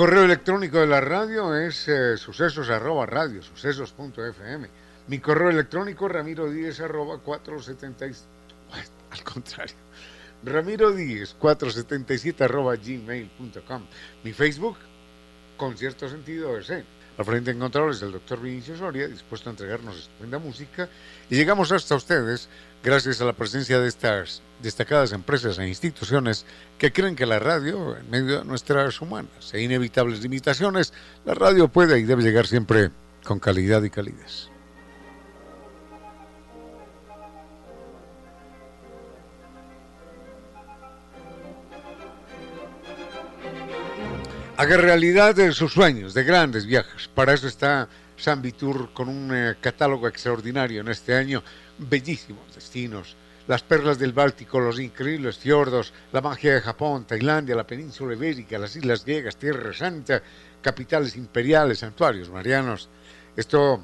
Correo electrónico de la radio es eh, sucesos arroba radio, sucesos.fm. Mi correo electrónico ramiro 10 arroba 476. Al contrario. Ramiro 10 477 arroba gmail.com. Mi Facebook, con cierto sentido, es al frente en controles del doctor Vinicio Soria, dispuesto a entregarnos estupenda música. Y llegamos hasta ustedes gracias a la presencia de estas destacadas empresas e instituciones que creen que la radio, en medio de nuestras humanas e inevitables limitaciones, la radio puede y debe llegar siempre con calidad y calidez. Haga realidad de sus sueños, de grandes viajes. Para eso está San Vitur con un eh, catálogo extraordinario en este año, bellísimos destinos, las perlas del Báltico, los increíbles fiordos, la magia de Japón, Tailandia, la península ibérica, las islas griegas, Tierra Santa, capitales imperiales, santuarios marianos. Esto,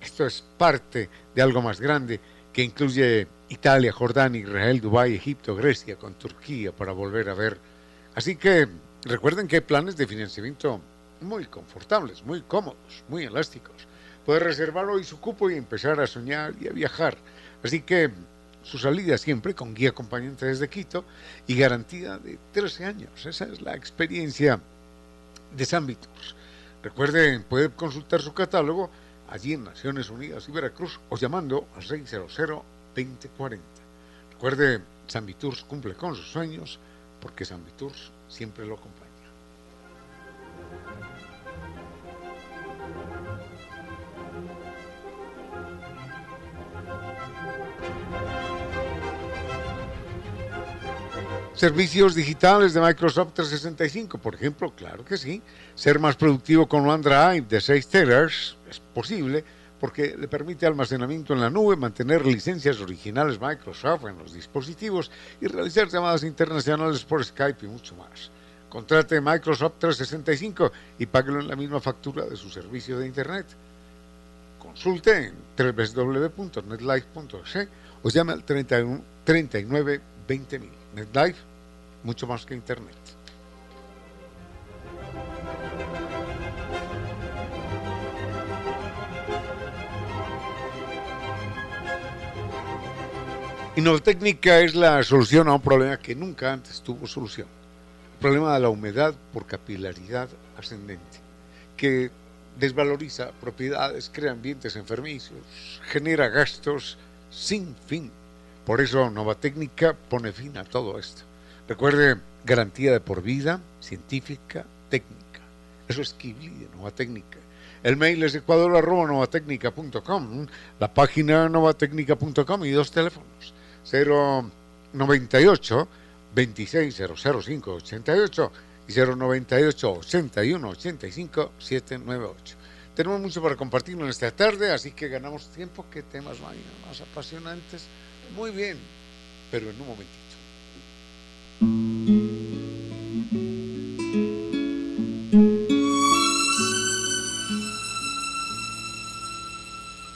esto es parte de algo más grande que incluye Italia, Jordania, Israel, Dubái, Egipto, Grecia, con Turquía para volver a ver. Así que recuerden que hay planes de financiamiento muy confortables, muy cómodos, muy elásticos. Puede reservar hoy su cupo y empezar a soñar y a viajar. Así que su salida siempre con guía acompañante desde Quito y garantía de 13 años. Esa es la experiencia de Tours. Recuerden, puede consultar su catálogo allí en Naciones Unidas y Veracruz o llamando al 600-2040. Recuerde, San Tours cumple con sus sueños porque San siempre lo acompaña. Servicios digitales de Microsoft 365, por ejemplo, claro que sí. Ser más productivo con OneDrive de 6 teras es posible porque le permite almacenamiento en la nube, mantener licencias originales Microsoft en los dispositivos y realizar llamadas internacionales por Skype y mucho más. Contrate Microsoft 365 y páguelo en la misma factura de su servicio de Internet. Consulte en www.netlife.es o llame al 31, 39 20.000. NetLife, mucho más que Internet. Innovatécnica es la solución a un problema que nunca antes tuvo solución. El problema de la humedad por capilaridad ascendente, que desvaloriza propiedades, crea ambientes enfermizos, genera gastos sin fin por eso Nova Técnica pone fin a todo esto. Recuerde, garantía de por vida, científica, técnica. Eso es Kibli de Nova Técnica. El mail es ecuador.novatecnica.com, la página novatecnica.com y dos teléfonos. 098 2600588 y 098 81 85 798. Tenemos mucho para compartir en esta tarde, así que ganamos tiempo. ¿Qué temas más apasionantes? Muy bien, pero en un momentito.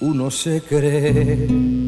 Uno se cree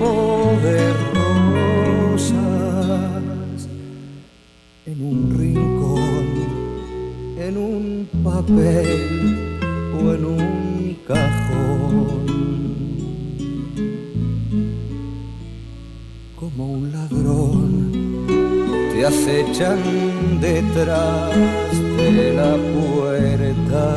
de rosas en un rincón, en un papel en un cajón. Como un ladrón te acechan detrás de la puerta.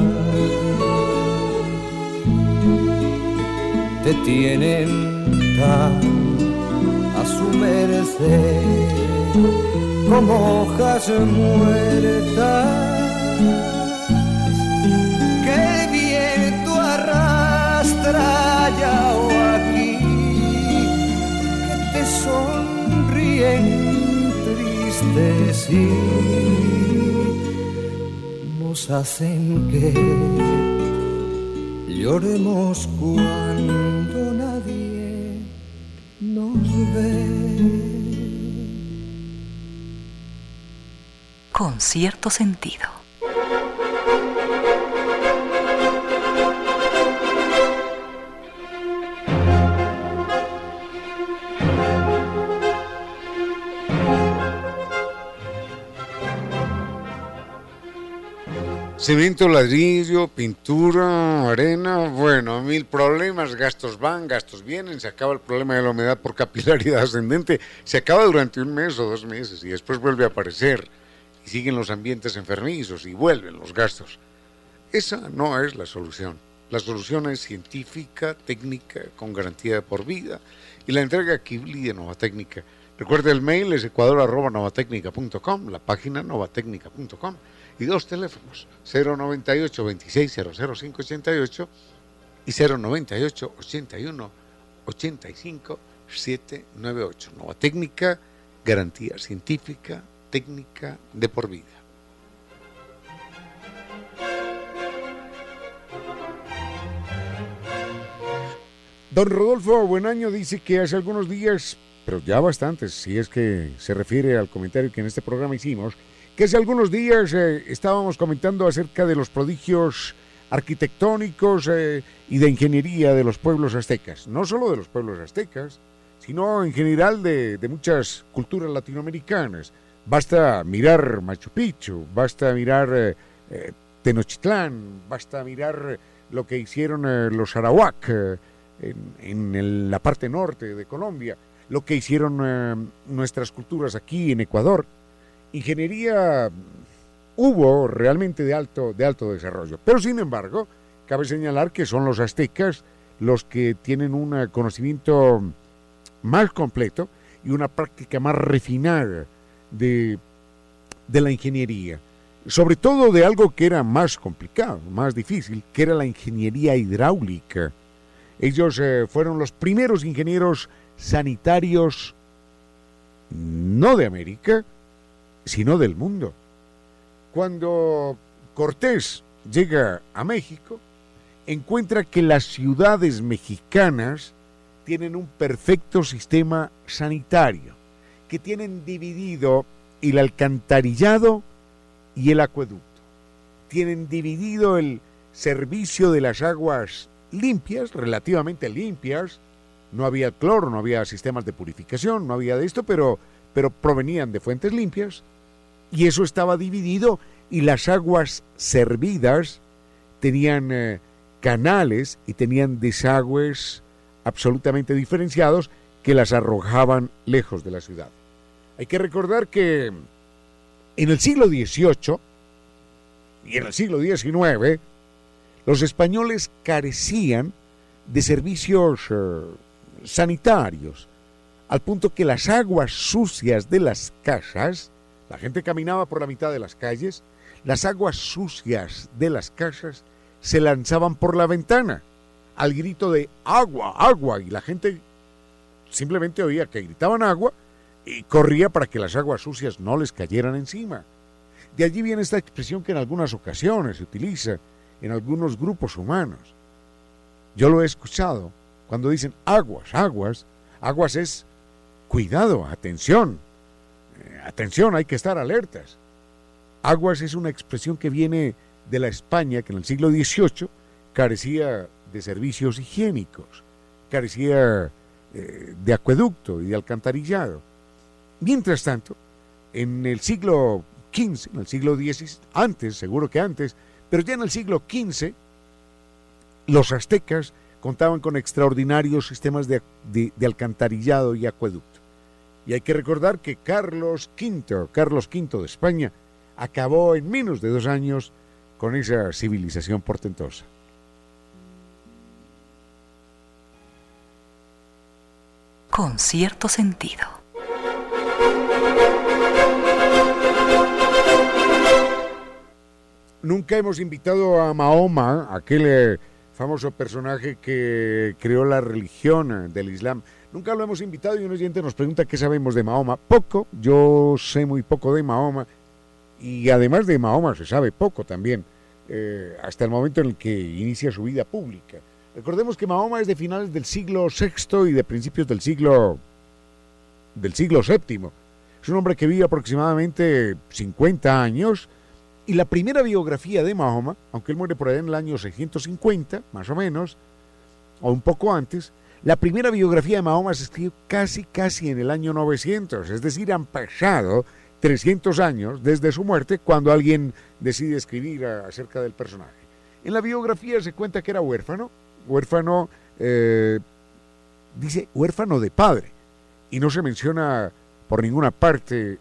Te tienen a su merced como hojas muertas o aquí que te sonríen tristes y nos hacen que lloremos cuando cierto sentido. Cemento, ladrillo, pintura, arena, bueno, mil problemas, gastos van, gastos vienen, se acaba el problema de la humedad por capilaridad ascendente, se acaba durante un mes o dos meses y después vuelve a aparecer y siguen los ambientes enfermizos y vuelven los gastos. Esa no es la solución. La solución es científica, técnica, con garantía por vida y la entrega Kibli de Nova Técnica. Recuerde el mail es ecuador.novatecnica.com, la página novatecnica.com y dos teléfonos, 098 26 588 y 098 81 85 798. Nueva técnica, garantía científica, técnica de por vida. Don Rodolfo Buen Año dice que hace algunos días, pero ya bastantes, si es que se refiere al comentario que en este programa hicimos, que hace algunos días eh, estábamos comentando acerca de los prodigios arquitectónicos eh, y de ingeniería de los pueblos aztecas. No solo de los pueblos aztecas, sino en general de, muchas culturas latinoamericanas. Basta mirar Machu Picchu, basta mirar eh, Tenochtitlán, basta mirar lo que hicieron los Arawak en, en, la parte norte de Colombia, lo que hicieron nuestras culturas aquí en Ecuador ingeniería hubo realmente de alto, de alto desarrollo. Pero sin embargo, cabe señalar que son los aztecas los que tienen un conocimiento más completo y una práctica más refinada de, la ingeniería. Sobre todo de algo que era más complicado, más difícil, que era la ingeniería hidráulica. Ellos eh, fueron los primeros ingenieros sanitarios, no de América, sino del mundo. Cuando Cortés llega a México, encuentra que las ciudades mexicanas tienen un perfecto sistema sanitario, que tienen dividido el alcantarillado y el acueducto. Tienen dividido el servicio de las aguas limpias, relativamente limpias. No había cloro, no había sistemas de purificación, no había de esto, pero, pero provenían de fuentes limpias y eso estaba dividido y las aguas servidas tenían eh, canales y tenían desagües absolutamente diferenciados que las arrojaban lejos de la ciudad. Hay que recordar que en el siglo XVIII y en el siglo XIX, los españoles carecían de servicios eh, sanitarios, al punto que las aguas sucias de las casas, la gente caminaba por la mitad de las calles, las aguas sucias de las casas se lanzaban por la ventana al grito de agua, agua, y la gente simplemente oía que gritaban agua y corría para que las aguas sucias no les cayeran encima. De allí viene esta expresión que en algunas ocasiones se utiliza en algunos grupos humanos. Yo lo he escuchado cuando dicen aguas, aguas, aguas es cuidado, atención, eh, atención, hay que estar alertas. Aguas es una expresión que viene de la España que en el siglo XVIII carecía de servicios higiénicos, carecía eh, de acueducto y de alcantarillado. Mientras tanto, en el siglo XV, en el siglo XVI, antes, seguro que antes, pero ya en el siglo XV, los aztecas contaban con extraordinarios sistemas de, de alcantarillado y acueducto. Y hay que recordar que Carlos V, Carlos V de España, acabó en menos de dos años con esa civilización portentosa. Con cierto sentido. Nunca hemos invitado a Mahoma, aquel eh, famoso personaje que creó la religión del Islam. Nunca lo hemos invitado y un oyente nos pregunta qué sabemos de Mahoma. Poco, yo sé muy poco de Mahoma y además de Mahoma se sabe poco también, eh, hasta el momento en el que inicia su vida pública. Recordemos que Mahoma es de finales del siglo VI y de principios del siglo del siglo VII. Es un hombre que vive aproximadamente 50 años y la primera biografía de Mahoma, aunque él muere por allá en el año 650, más o menos, o un poco antes, la primera biografía de Mahoma se escribió casi, casi en el año 900, es decir, han pasado 300 años desde su muerte cuando alguien decide escribir acerca del personaje. En la biografía se cuenta que era huérfano, huérfano, eh, dice huérfano de padre, y no se menciona por ninguna parte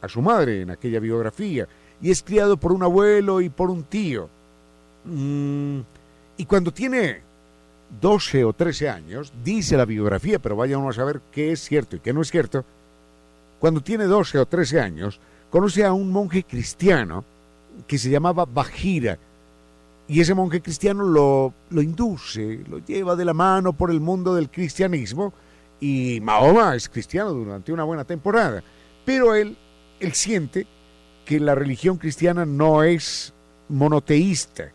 a su madre en aquella biografía y es criado por un abuelo y por un tío. Mm, y cuando tiene 12 o 13 años, dice la biografía, pero vaya uno a saber qué es cierto y qué no es cierto, cuando tiene 12 o 13 años, conoce a un monje cristiano que se llamaba Bajira. Y ese monje cristiano lo, lo induce, lo lleva de la mano por el mundo del cristianismo. Y Mahoma es cristiano durante una buena temporada. Pero él, él siente que la religión cristiana no es monoteísta.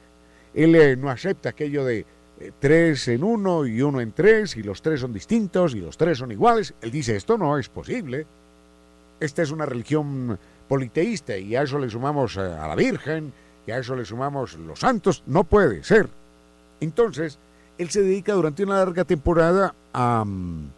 Él eh, no acepta aquello de eh, tres en uno y uno en tres y los tres son distintos y los tres son iguales. Él dice, esto no es posible. Esta es una religión politeísta y a eso le sumamos eh, a la Virgen y a eso le sumamos los santos. No puede ser. Entonces, él se dedica durante una larga temporada a, mm,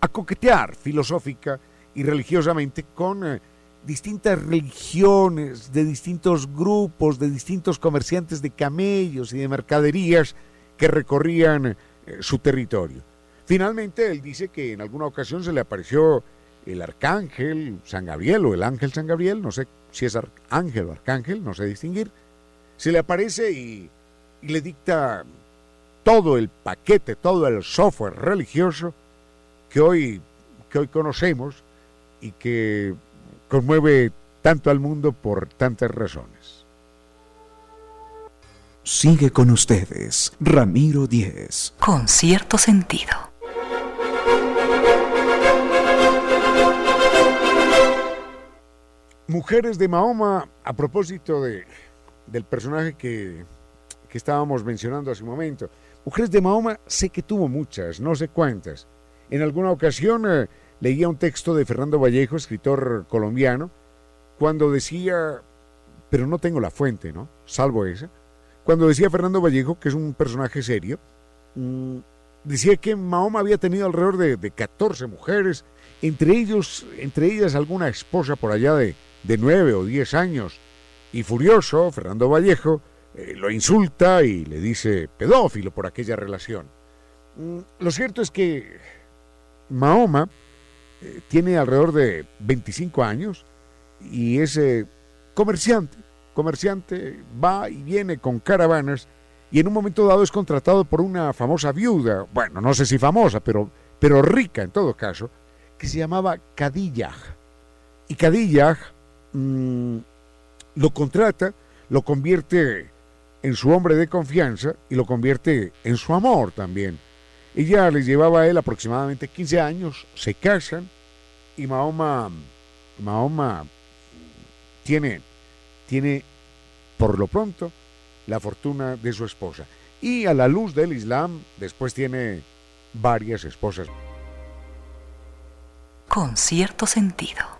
a coquetear filosófica y religiosamente con distintas religiones, de distintos grupos, de distintos comerciantes de camellos y de mercaderías que recorrían eh, su territorio. Finalmente, él dice que en alguna ocasión se le apareció el arcángel San Gabriel o el ángel San Gabriel, no sé si es ángel o arcángel, no sé distinguir, se le aparece y, y le dicta todo el paquete, todo el software religioso que hoy, que hoy conocemos y que conmueve tanto al mundo por tantas razones. Sigue con ustedes, Ramiro Díez. Con cierto sentido. Mujeres de Mahoma, a propósito de, del personaje que, que estábamos mencionando hace un momento. Mujeres de Mahoma sé que tuvo muchas, no sé cuántas. En alguna ocasión eh, leía un texto de Fernando Vallejo, escritor colombiano, cuando decía, pero no tengo la fuente, ¿no? Salvo esa, cuando decía Fernando Vallejo, que es un personaje serio, mm, decía que Mahoma había tenido alrededor de, 14 mujeres, entre, ellos, entre ellas alguna esposa por allá de, de 9 o 10 años, y furioso, Fernando Vallejo eh, lo insulta y le dice pedófilo por aquella relación. Mm, lo cierto es que Mahoma eh, tiene alrededor de 25 años y es eh, comerciante. Comerciante va y viene con caravanas y en un momento dado es contratado por una famosa viuda, bueno, no sé si famosa, pero, pero rica en todo caso, que se llamaba Kadiyah. Y Kadiyah mm, lo contrata, lo convierte en su hombre de confianza y lo convierte en su amor también. Ella les llevaba a él aproximadamente 15 años, se casan y Mahoma, Mahoma tiene, tiene por lo pronto la fortuna de su esposa. Y a la luz del Islam, después tiene varias esposas. Con cierto sentido.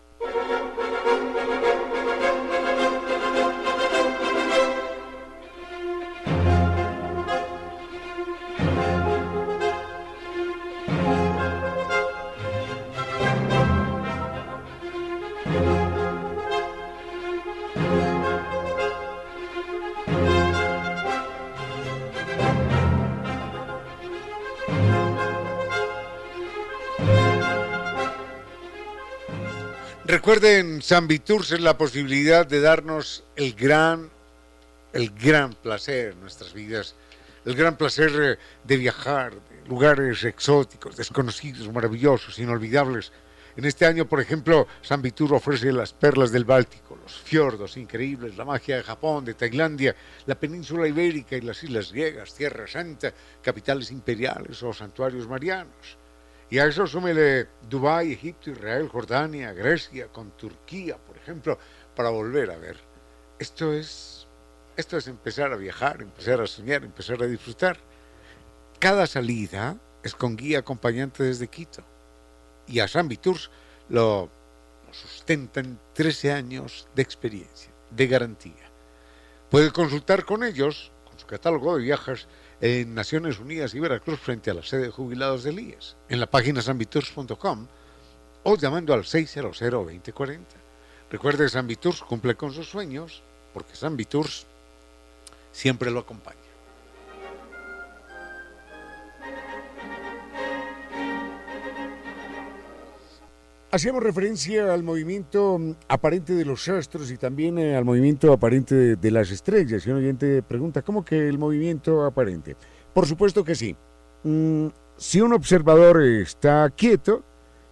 Recuerden, San Viturs es la posibilidad de darnos el gran, el gran placer en nuestras vidas, el gran placer eh, de viajar, de lugares exóticos, desconocidos, maravillosos, inolvidables. En este año, por ejemplo, San Vitur ofrece las perlas del Báltico, los fiordos increíbles, la magia de Japón, de Tailandia, la península ibérica y las islas griegas, Tierra Santa, capitales imperiales o santuarios marianos. Y a eso súmele Dubái, Egipto, Israel, Jordania, Grecia, con Turquía, por ejemplo, para volver a ver. Esto es, esto es empezar a viajar, empezar a soñar, empezar a disfrutar. Cada salida es con guía acompañante desde Quito. Y a San Viturs lo, lo sustentan 13 años de experiencia, de garantía. Puede consultar con ellos, con su catálogo de viajes, en Naciones Unidas y Veracruz frente a la sede de jubilados del IES, en la página sanviturs.com o llamando al 600-2040. Recuerde, San Viturs cumple con sus sueños porque San Viturs siempre lo acompaña. Hacíamos referencia al movimiento mm, aparente de los astros y también eh, al movimiento aparente de, las estrellas. Y un oyente pregunta, ¿cómo que el movimiento aparente? Por supuesto que sí. Mm, si un observador está quieto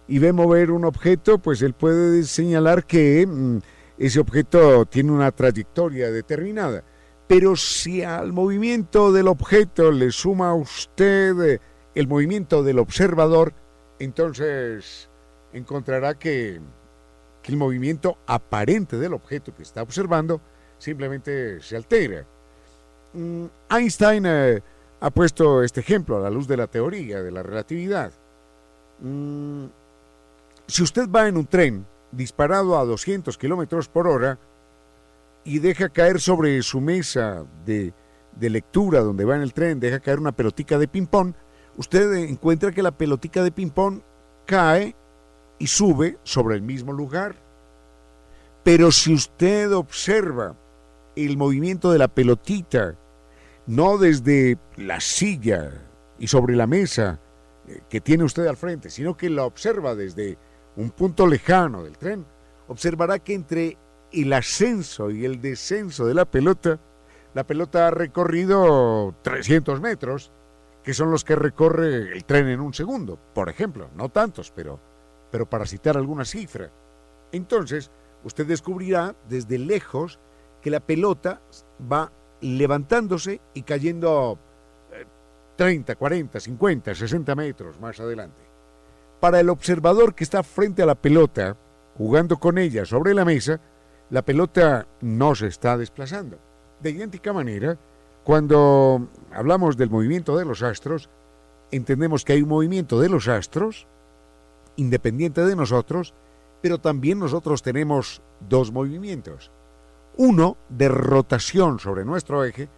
y ve mover un objeto, pues él puede señalar que mm, ese objeto tiene una trayectoria determinada. Pero si al movimiento del objeto le suma a usted eh, el movimiento del observador, entonces encontrará que, que, el movimiento aparente del objeto que está observando simplemente se altera. Mm, Einstein eh, ha puesto este ejemplo a la luz de la teoría de la relatividad. Mm, si usted va en un tren disparado a 200 kilómetros por hora y deja caer sobre su mesa de, de lectura donde va en el tren, deja caer una pelotica de ping-pong, usted encuentra que la pelotica de ping-pong cae y sube sobre el mismo lugar. Pero si usted observa el movimiento de la pelotita, no desde la silla y sobre la mesa eh, que tiene usted al frente, sino que la observa desde un punto lejano del tren, observará que entre el ascenso y el descenso de la pelota, la pelota ha recorrido 300 metros, que son los que recorre el tren en un segundo, por ejemplo, no tantos, pero pero para citar alguna cifra. Entonces, usted descubrirá desde lejos que la pelota va levantándose y cayendo 30, 40, 50, 60 metros más adelante. Para el observador que está frente a la pelota, jugando con ella sobre la mesa, la pelota no se está desplazando. De idéntica manera, cuando hablamos del movimiento de los astros, entendemos que hay un movimiento de los astros independiente de nosotros, pero también nosotros tenemos dos movimientos. Uno de rotación sobre nuestro eje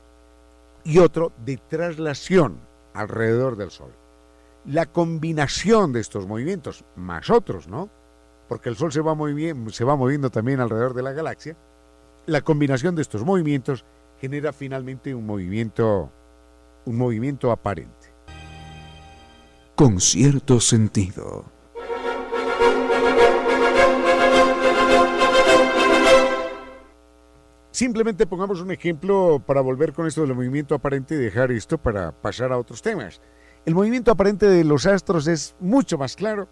y otro de traslación alrededor del Sol. La combinación de estos movimientos, más otros, ¿no? Porque el Sol se va, moviendo, también alrededor de la galaxia. La combinación de estos movimientos genera finalmente un movimiento, un movimiento aparente. con cierto sentido. Simplemente pongamos un ejemplo para volver con esto del movimiento aparente y dejar esto para pasar a otros temas. El movimiento aparente de los astros es mucho más claro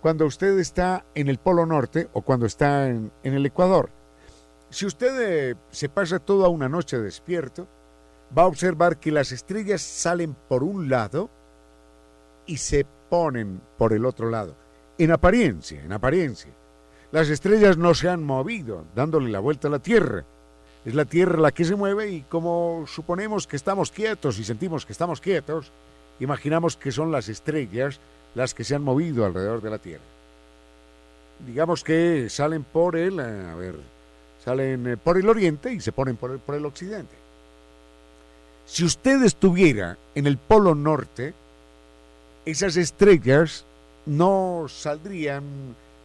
cuando usted está en el Polo Norte o cuando está en, el Ecuador. Si usted eh, se pasa toda una noche despierto, va a observar que las estrellas salen por un lado y se ponen por el otro lado. En apariencia, en apariencia. Las estrellas no se han movido, dándole la vuelta a la Tierra es la Tierra la que se mueve y como suponemos que estamos quietos y sentimos que estamos quietos, imaginamos que son las estrellas las que se han movido alrededor de la Tierra. Digamos que salen por el, a ver, salen eh, por el oriente y se ponen por el, por el occidente. Si usted estuviera en el polo norte, esas estrellas no saldrían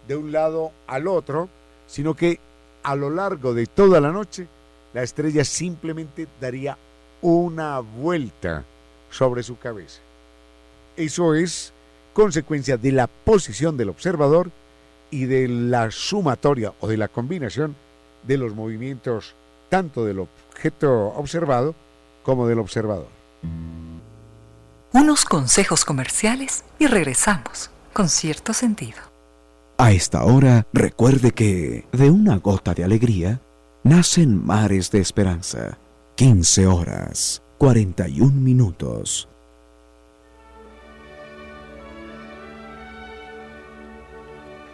de un lado al otro, sino que a lo largo de toda la noche la estrella simplemente daría una vuelta sobre su cabeza. Eso es consecuencia de la posición del observador y de la sumatoria o de la combinación de los movimientos tanto del objeto observado como del observador. Unos consejos comerciales y regresamos con cierto sentido. A esta hora recuerde que de una gota de alegría nacen mares de esperanza. 15 horas, 41 minutos.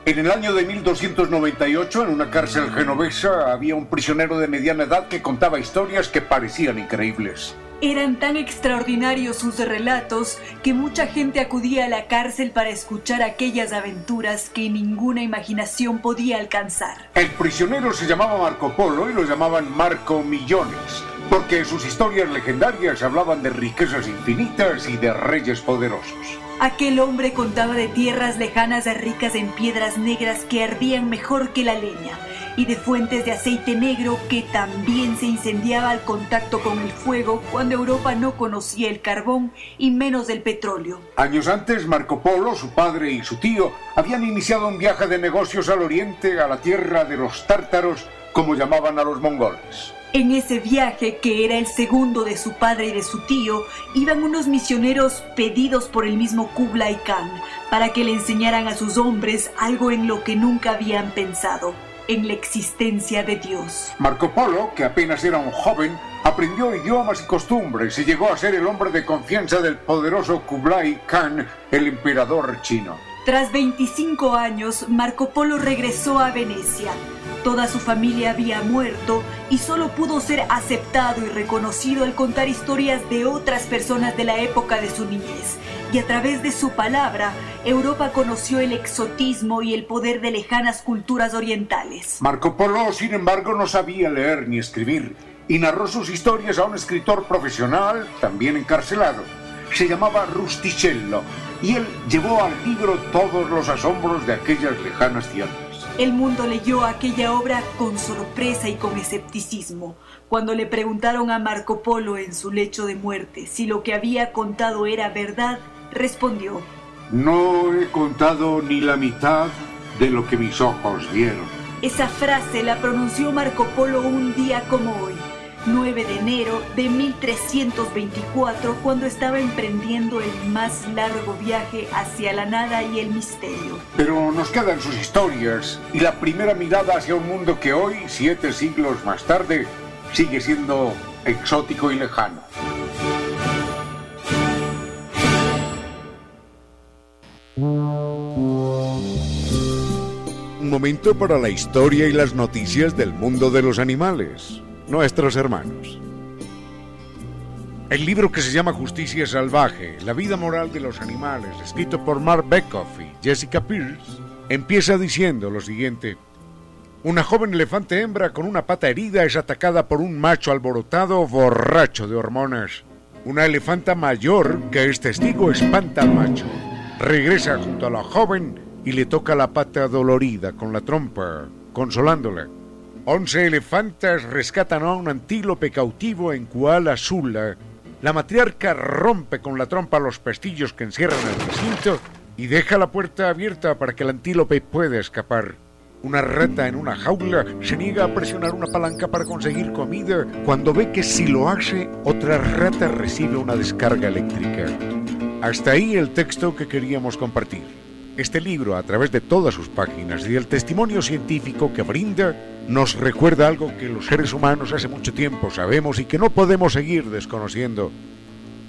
En el año de 1298, en una cárcel genovesa, había un prisionero de mediana edad que contaba historias que parecían increíbles. Eran tan extraordinarios sus relatos que mucha gente acudía a la cárcel para escuchar aquellas aventuras que ninguna imaginación podía alcanzar. El prisionero se llamaba Marco Polo y lo llamaban Marco Millones, porque sus historias legendarias hablaban de riquezas infinitas y de reyes poderosos. Aquel hombre contaba de tierras lejanas ricas en piedras negras que ardían mejor que la leña y de fuentes de aceite negro que también se incendiaba al contacto con el fuego cuando Europa no conocía el carbón y menos el petróleo. Años antes, Marco Polo, su padre y su tío habían iniciado un viaje de negocios al oriente, a la tierra de los tártaros, como llamaban a los mongoles. En ese viaje, que era el segundo de su padre y de su tío, iban unos misioneros pedidos por el mismo Kublai Khan para que le enseñaran a sus hombres algo en lo que nunca habían pensado en la existencia de Dios. Marco Polo, que apenas era un joven, aprendió idiomas y costumbres y llegó a ser el hombre de confianza del poderoso Kublai Khan, el emperador chino. Tras 25 años, Marco Polo regresó a Venecia. Toda su familia había muerto y solo pudo ser aceptado y reconocido al contar historias de otras personas de la época de su niñez y a través de su palabra, Europa conoció el exotismo y el poder de lejanas culturas orientales. Marco Polo, sin embargo, no sabía leer ni escribir y narró sus historias a un escritor profesional, también encarcelado. Se llamaba Rusticello y él llevó al libro todos los asombros de aquellas lejanas tierras. El mundo leyó aquella obra con sorpresa y con escepticismo. Cuando le preguntaron a Marco Polo en su lecho de muerte si lo que había contado era verdad, respondió, No he contado ni la mitad de lo que mis ojos vieron. Esa frase la pronunció Marco Polo un día como hoy, 9 de enero de 1324, cuando estaba emprendiendo el más largo viaje hacia la nada y el misterio. Pero nos quedan sus historias y la primera mirada hacia un mundo que hoy, siete siglos más tarde, sigue siendo exótico y lejano. Un momento para la historia y las noticias del mundo de los animales, nuestros hermanos. El libro que se llama Justicia Salvaje, la vida moral de los animales, escrito por Mark Beckhoff y Jessica Pierce, empieza diciendo lo siguiente. Una joven elefante hembra con una pata herida es atacada por un macho alborotado borracho de hormonas. Una elefanta mayor que es testigo espanta al macho regresa junto a la joven y le toca la pata dolorida con la trompa, consolándola. Once elefantas rescatan a un antílope cautivo en Kuala Sula La matriarca rompe con la trompa los pestillos que encierran el recinto y deja la puerta abierta para que el antílope pueda escapar. Una rata en una jaula se niega a presionar una palanca para conseguir comida cuando ve que si lo hace, otra rata recibe una descarga eléctrica. Hasta ahí el texto que queríamos compartir. Este libro, a través de todas sus páginas y el testimonio científico que brinda, nos recuerda algo que los seres humanos hace mucho tiempo sabemos y que no podemos seguir desconociendo.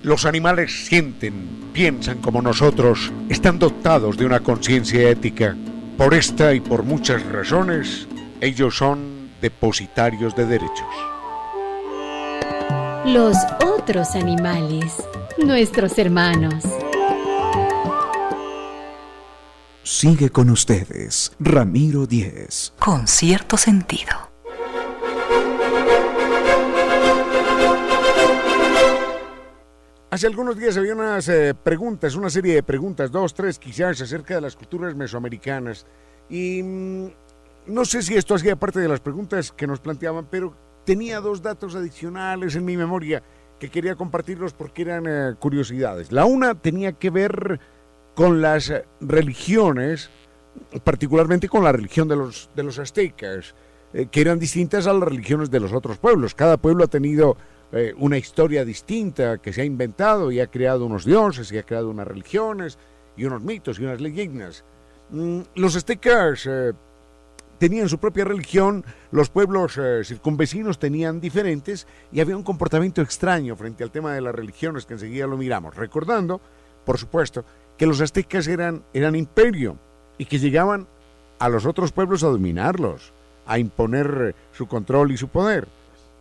Los animales sienten, piensan como nosotros, están dotados de una conciencia ética. Por esta y por muchas razones, ellos son depositarios de derechos. Los otros animales, nuestros hermanos. Sigue con ustedes, Ramiro Díez. Con cierto sentido. Hace algunos días había unas eh, preguntas, una serie de preguntas, dos, tres quizás, acerca de las culturas mesoamericanas. Y mm, no sé si esto hacía parte de las preguntas que nos planteaban, pero tenía dos datos adicionales en mi memoria que quería compartirlos porque eran eh, curiosidades. La una tenía que ver con las religiones, particularmente con la religión de los, de los aztecas, eh, que eran distintas a las religiones de los otros pueblos. Cada pueblo ha tenido eh, una historia distinta que se ha inventado y ha creado unos dioses y ha creado unas religiones y unos mitos y unas leyendas. Mm, los aztecas tenían su propia religión, los pueblos circunvecinos tenían diferentes y había un comportamiento extraño frente al tema de las religiones que enseguida lo miramos, recordando, por supuesto, que los aztecas eran, eran imperio y que llegaban a los otros pueblos a dominarlos, a imponer su control y su poder.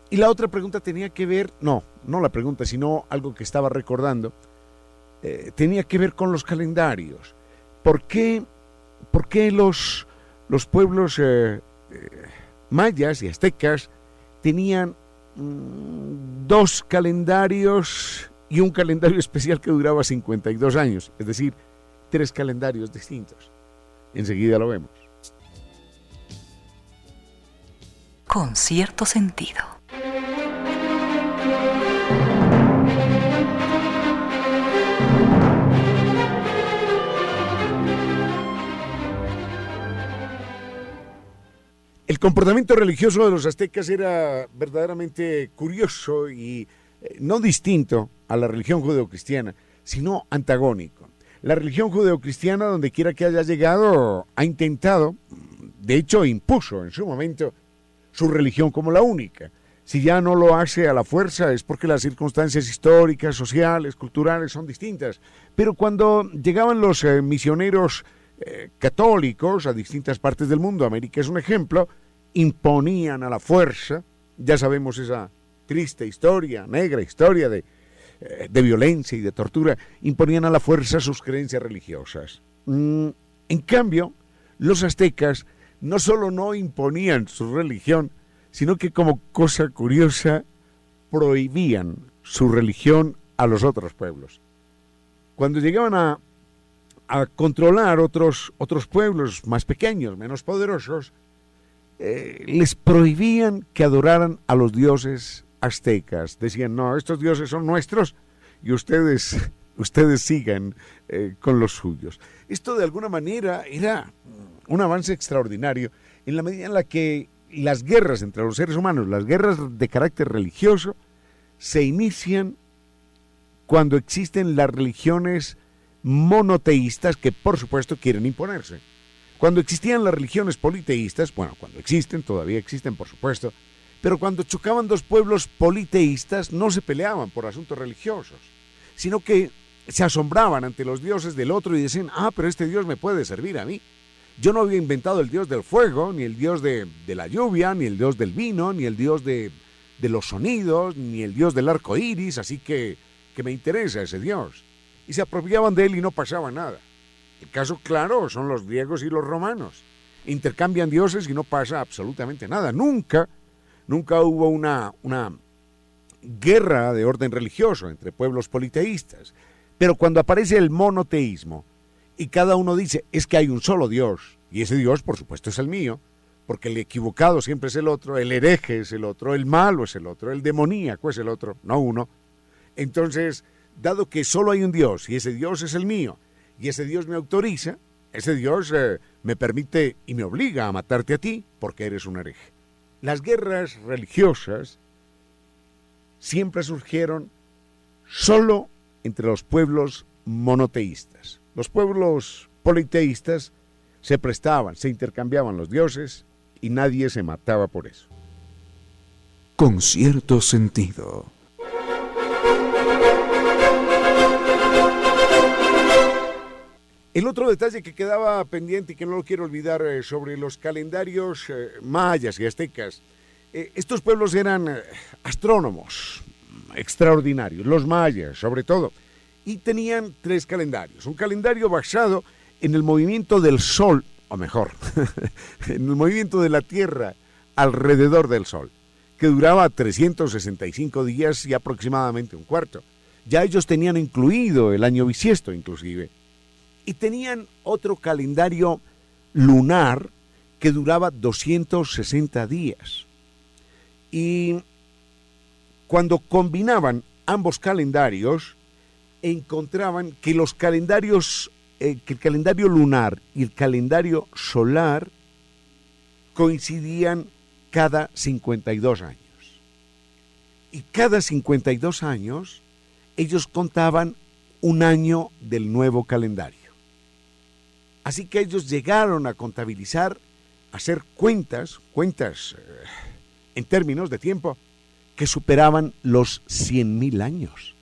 Y la otra pregunta tenía que ver, no, no la pregunta, sino algo que estaba recordando, eh, tenía que ver con los calendarios. ¿Por qué, por qué los, los pueblos eh, eh, mayas y aztecas tenían mm, dos calendarios y un calendario especial que duraba 52 años, es decir, tres calendarios distintos. Enseguida lo vemos. Con cierto sentido. El comportamiento religioso de los aztecas era verdaderamente curioso y eh, no distinto a la religión judeocristiana, sino antagónico. La religión judeocristiana, donde quiera que haya llegado, ha intentado, de hecho impuso en su momento, su religión como la única. Si ya no lo hace a la fuerza es porque las circunstancias históricas, sociales, culturales son distintas. Pero cuando llegaban los eh, misioneros eh, católicos a distintas partes del mundo, América es un ejemplo, imponían a la fuerza, ya sabemos esa triste historia, negra historia de, eh, de violencia y de tortura, imponían a la fuerza sus creencias religiosas. Mm, en cambio, los aztecas no solo no imponían su religión, sino que como cosa curiosa prohibían su religión a los otros pueblos. Cuando llegaban a, a controlar otros, otros pueblos más pequeños, menos poderosos, eh, les prohibían que adoraran a los dioses aztecas. Decían, no, estos dioses son nuestros y ustedes, ustedes sigan eh, con los suyos. Esto de alguna manera era un avance extraordinario en la medida en la que las guerras entre los seres humanos, las guerras de carácter religioso, se inician cuando existen las religiones monoteístas que por supuesto quieren imponerse. Cuando existían las religiones politeístas, bueno, cuando existen, todavía existen por supuesto, pero cuando chocaban dos pueblos politeístas no se peleaban por asuntos religiosos, sino que se asombraban ante los dioses del otro y decían, ah, pero este dios me puede servir a mí. Yo no había inventado el dios del fuego, ni el dios de, la lluvia, ni el dios del vino, ni el dios de, los sonidos, ni el dios del arco iris, así que, que me interesa ese dios. Y se apropiaban de él y no pasaba nada. El caso claro son los griegos y los romanos. Intercambian dioses y no pasa absolutamente nada. Nunca nunca hubo una, una guerra de orden religioso entre pueblos politeístas. Pero cuando aparece el monoteísmo y cada uno dice, es que hay un solo Dios, y ese Dios por supuesto es el mío, porque el equivocado siempre es el otro, el hereje es el otro, el malo es el otro, el demoníaco es el otro, no uno. Entonces, dado que solo hay un Dios y ese Dios es el mío, y ese Dios me autoriza, ese Dios eh, me permite y me obliga a matarte a ti porque eres un hereje. Las guerras religiosas siempre surgieron solo entre los pueblos monoteístas. Los pueblos politeístas se prestaban, se intercambiaban los dioses y nadie se mataba por eso. Con cierto sentido. El otro detalle que quedaba pendiente y que no lo quiero olvidar eh, sobre los calendarios eh, mayas y aztecas, eh, estos pueblos eran astrónomos extraordinarios, los mayas sobre todo, y tenían tres calendarios. Un calendario basado en el movimiento del Sol, o mejor, en el movimiento de la Tierra alrededor del Sol, que duraba 365 días y aproximadamente un cuarto. Ya ellos tenían incluido el año bisiesto inclusive y tenían otro calendario lunar que duraba 260 días. Y cuando combinaban ambos calendarios, encontraban que los calendarios, eh, que el calendario lunar y el calendario solar coincidían cada 52 años. Y cada 52 años ellos contaban un año del nuevo calendario. Así que ellos llegaron a contabilizar, a hacer cuentas, cuentas eh, en términos de tiempo, que superaban los 100.000 años.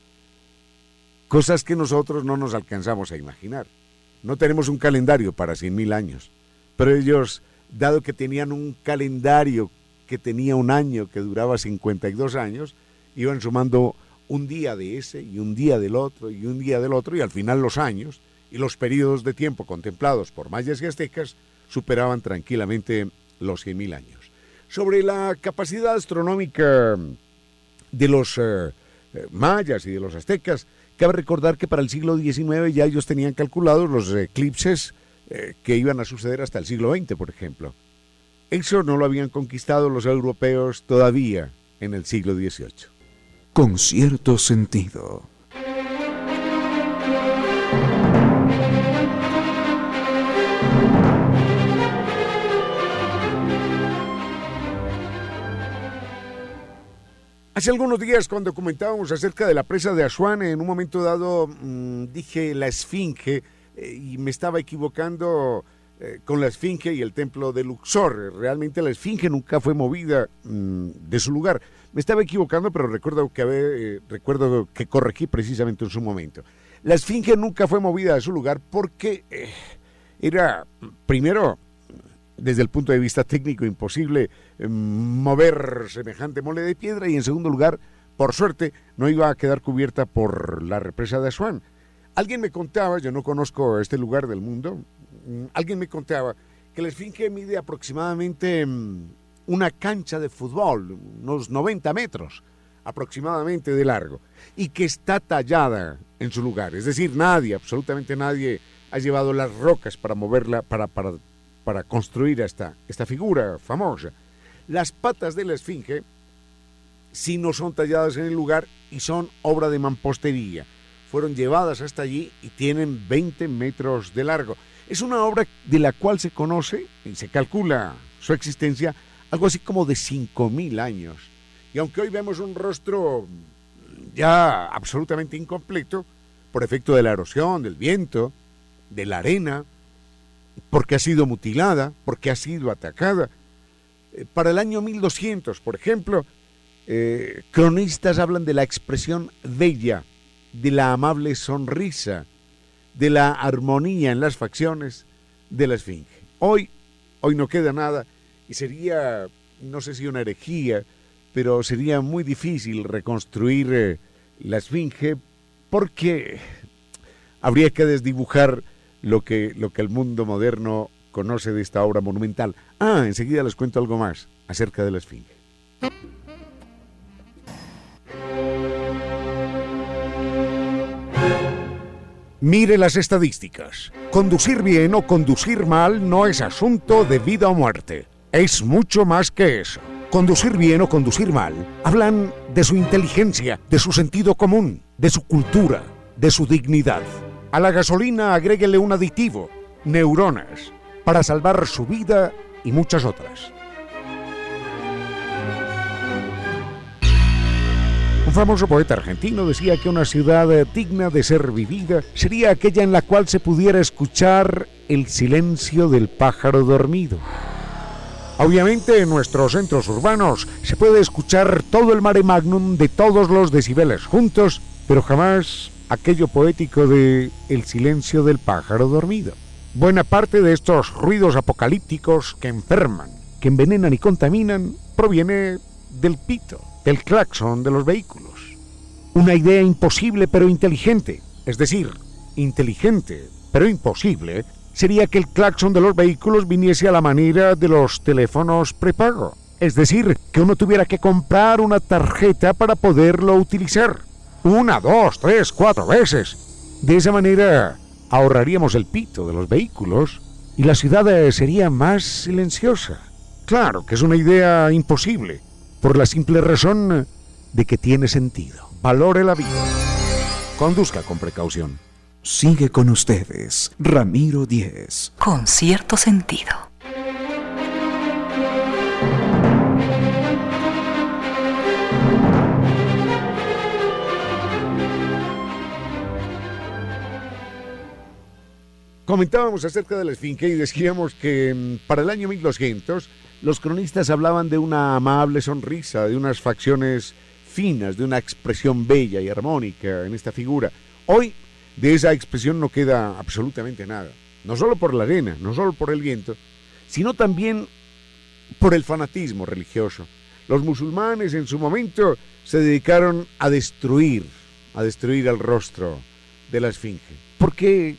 Cosas que nosotros no nos alcanzamos a imaginar. No tenemos un calendario para 100.000 años, pero ellos, dado que tenían un calendario que tenía un año que duraba 52 años, iban sumando un día de ese y un día del otro y un día del otro y al final los años y los periodos de tiempo contemplados por mayas y aztecas superaban tranquilamente los 100.000 años. Sobre la capacidad astronómica de los eh, eh, mayas y de los aztecas, cabe recordar que para el siglo XIX ya ellos tenían calculados los eclipses eh, que iban a suceder hasta el siglo XX, por ejemplo. Eso no lo habían conquistado los europeos todavía en el siglo XVIII. Con cierto sentido. Hace algunos días cuando comentábamos acerca de la presa de Asuán, en un momento dado mm, dije la Esfinge eh, y me estaba equivocando eh, con la Esfinge y el templo de Luxor. Realmente la Esfinge nunca fue movida mm, de su lugar. Me estaba equivocando, pero recuerdo que, eh, recuerdo que corregí precisamente en su momento. La Esfinge nunca fue movida de su lugar porque era, primero, desde el punto de vista técnico imposible eh, mover semejante mole de piedra y en segundo lugar, por suerte, no iba a quedar cubierta por la represa de Asuán. Alguien me contaba, yo no conozco este lugar del mundo, mm, alguien me contaba que la esfinge mide aproximadamente mm, una cancha de fútbol, unos 90 metros aproximadamente de largo, y que está tallada en su lugar. Es decir, nadie, absolutamente nadie, ha llevado las rocas para moverla, para, para para construir esta, esta figura famosa. Las patas de la esfinge sí no son talladas en el lugar y son obra de mampostería. Fueron llevadas hasta allí y tienen 20 metros de largo. Es una obra de la cual se conoce y se calcula su existencia algo así como de 5.000 años. Y aunque hoy vemos un rostro ya absolutamente incompleto, por efecto de la erosión, del viento, de la arena, porque ha sido mutilada, porque ha sido atacada. Eh, para el año 1200, por ejemplo, eh, cronistas hablan de la expresión bella, de la amable sonrisa, de la armonía en las facciones de la Esfinge. Hoy, hoy no queda nada y sería, no sé si una herejía, pero sería muy difícil reconstruir eh, la Esfinge porque habría que desdibujar lo que, lo que el mundo moderno conoce de esta obra monumental. Ah, enseguida les cuento algo más acerca de la Esfinge. Mire las estadísticas. Conducir bien o conducir mal no es asunto de vida o muerte. Es mucho más que eso. Conducir bien o conducir mal hablan de su inteligencia, de su sentido común de su cultura, de su dignidad. A la gasolina agréguele un aditivo, neuronas, para salvar su vida y muchas otras. Un famoso poeta argentino decía que una ciudad digna de ser vivida sería aquella en la cual se pudiera escuchar el silencio del pájaro dormido. Obviamente en nuestros centros urbanos se puede escuchar todo el mare magnum de todos los decibeles juntos, pero jamás aquello poético de el silencio del pájaro dormido. Buena parte de estos ruidos apocalípticos que enferman, que envenenan y contaminan, proviene del pito, del claxon de los vehículos. Una idea imposible pero inteligente, es decir, inteligente pero imposible, sería que el claxon de los vehículos viniese a la manera de los teléfonos prepago. Es decir, que uno tuviera que comprar una tarjeta para poderlo utilizar. Una, dos, tres, cuatro veces. De esa manera ahorraríamos el pito de los vehículos y la ciudad eh, sería más silenciosa. Claro que es una idea imposible, por la simple razón de que tiene sentido. Valore la vida. Conduzca con precaución. Sigue con ustedes, Ramiro Díez. Con cierto sentido. Comentábamos acerca de la Esfinge y decíamos que mm, para el año 1200 los cronistas hablaban de una amable sonrisa, de unas facciones finas, de una expresión bella y armónica en esta figura. Hoy de esa expresión no queda absolutamente nada. No solo por la arena, no solo por el viento, sino también por el fanatismo religioso. Los musulmanes en su momento se dedicaron a destruir, a destruir el rostro de la esfinge. Porque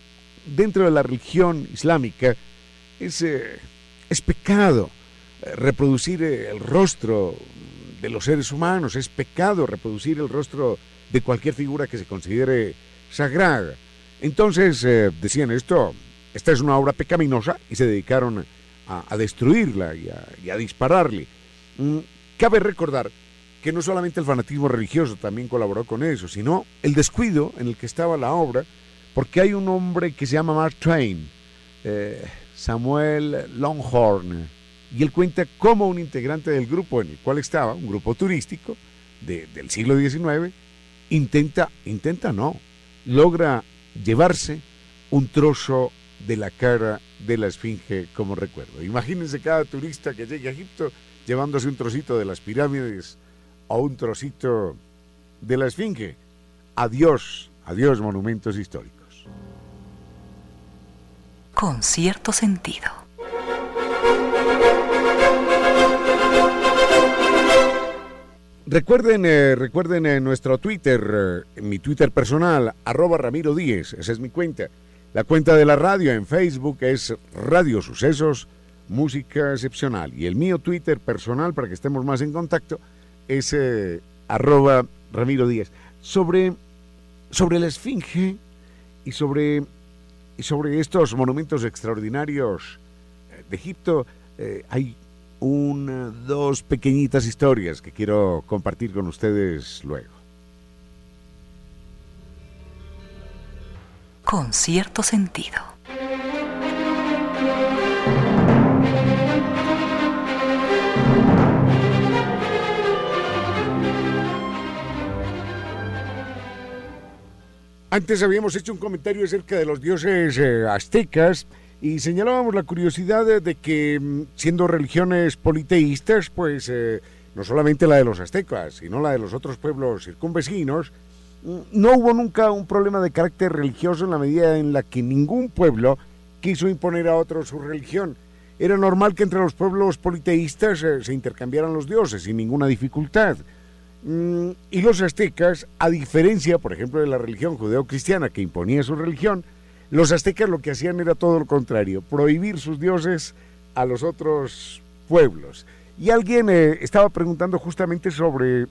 dentro de la religión islámica es, eh, es pecado eh, reproducir eh, el rostro de los seres humanos, es pecado reproducir el rostro de cualquier figura que se considere sagrada. Entonces decían esto, esta es una obra pecaminosa y se dedicaron a, destruirla y a, dispararle. Mm, cabe recordar que no solamente el fanatismo religioso también colaboró con eso, sino el descuido en el que estaba la obra, porque hay un hombre que se llama Mark Twain, eh, Samuel Longhorn, y él cuenta cómo un integrante del grupo en el cual estaba, un grupo turístico del siglo XIX, intenta, intenta no, logra llevarse un trozo de la cara de la esfinge como recuerdo. Imagínense cada turista que llegue a Egipto llevándose un trocito de las pirámides o un trocito de la esfinge. Adiós, adiós monumentos históricos. Con cierto sentido. Recuerden, eh, recuerden en nuestro Twitter, eh, mi Twitter personal, arroba Ramiro Díez, esa es mi cuenta. La cuenta de la radio en Facebook es Radio Sucesos, Música Excepcional. Y el mío Twitter personal, para que estemos más en contacto, es eh, arroba Ramiro Díez. Sobre, sobre la Esfinge y sobre, sobre estos monumentos extraordinarios de Egipto, hay una, dos pequeñitas historias que quiero compartir con ustedes luego. Con cierto sentido. Antes habíamos hecho un comentario acerca de los dioses eh, aztecas y señalábamos la curiosidad de, que, mm, siendo religiones politeístas, pues eh, no solamente la de los aztecas, sino la de los otros pueblos circunvecinos, mm, no hubo nunca un problema de carácter religioso en la medida en la que ningún pueblo quiso imponer a otro su religión. Era normal que entre los pueblos politeístas eh, se intercambiaran los dioses sin ninguna dificultad. Mm, y los aztecas, a diferencia, por ejemplo, de la religión judeocristiana que imponía su religión, los aztecas lo que hacían era todo lo contrario, prohibir sus dioses a los otros pueblos. Y alguien eh, estaba preguntando justamente sobre,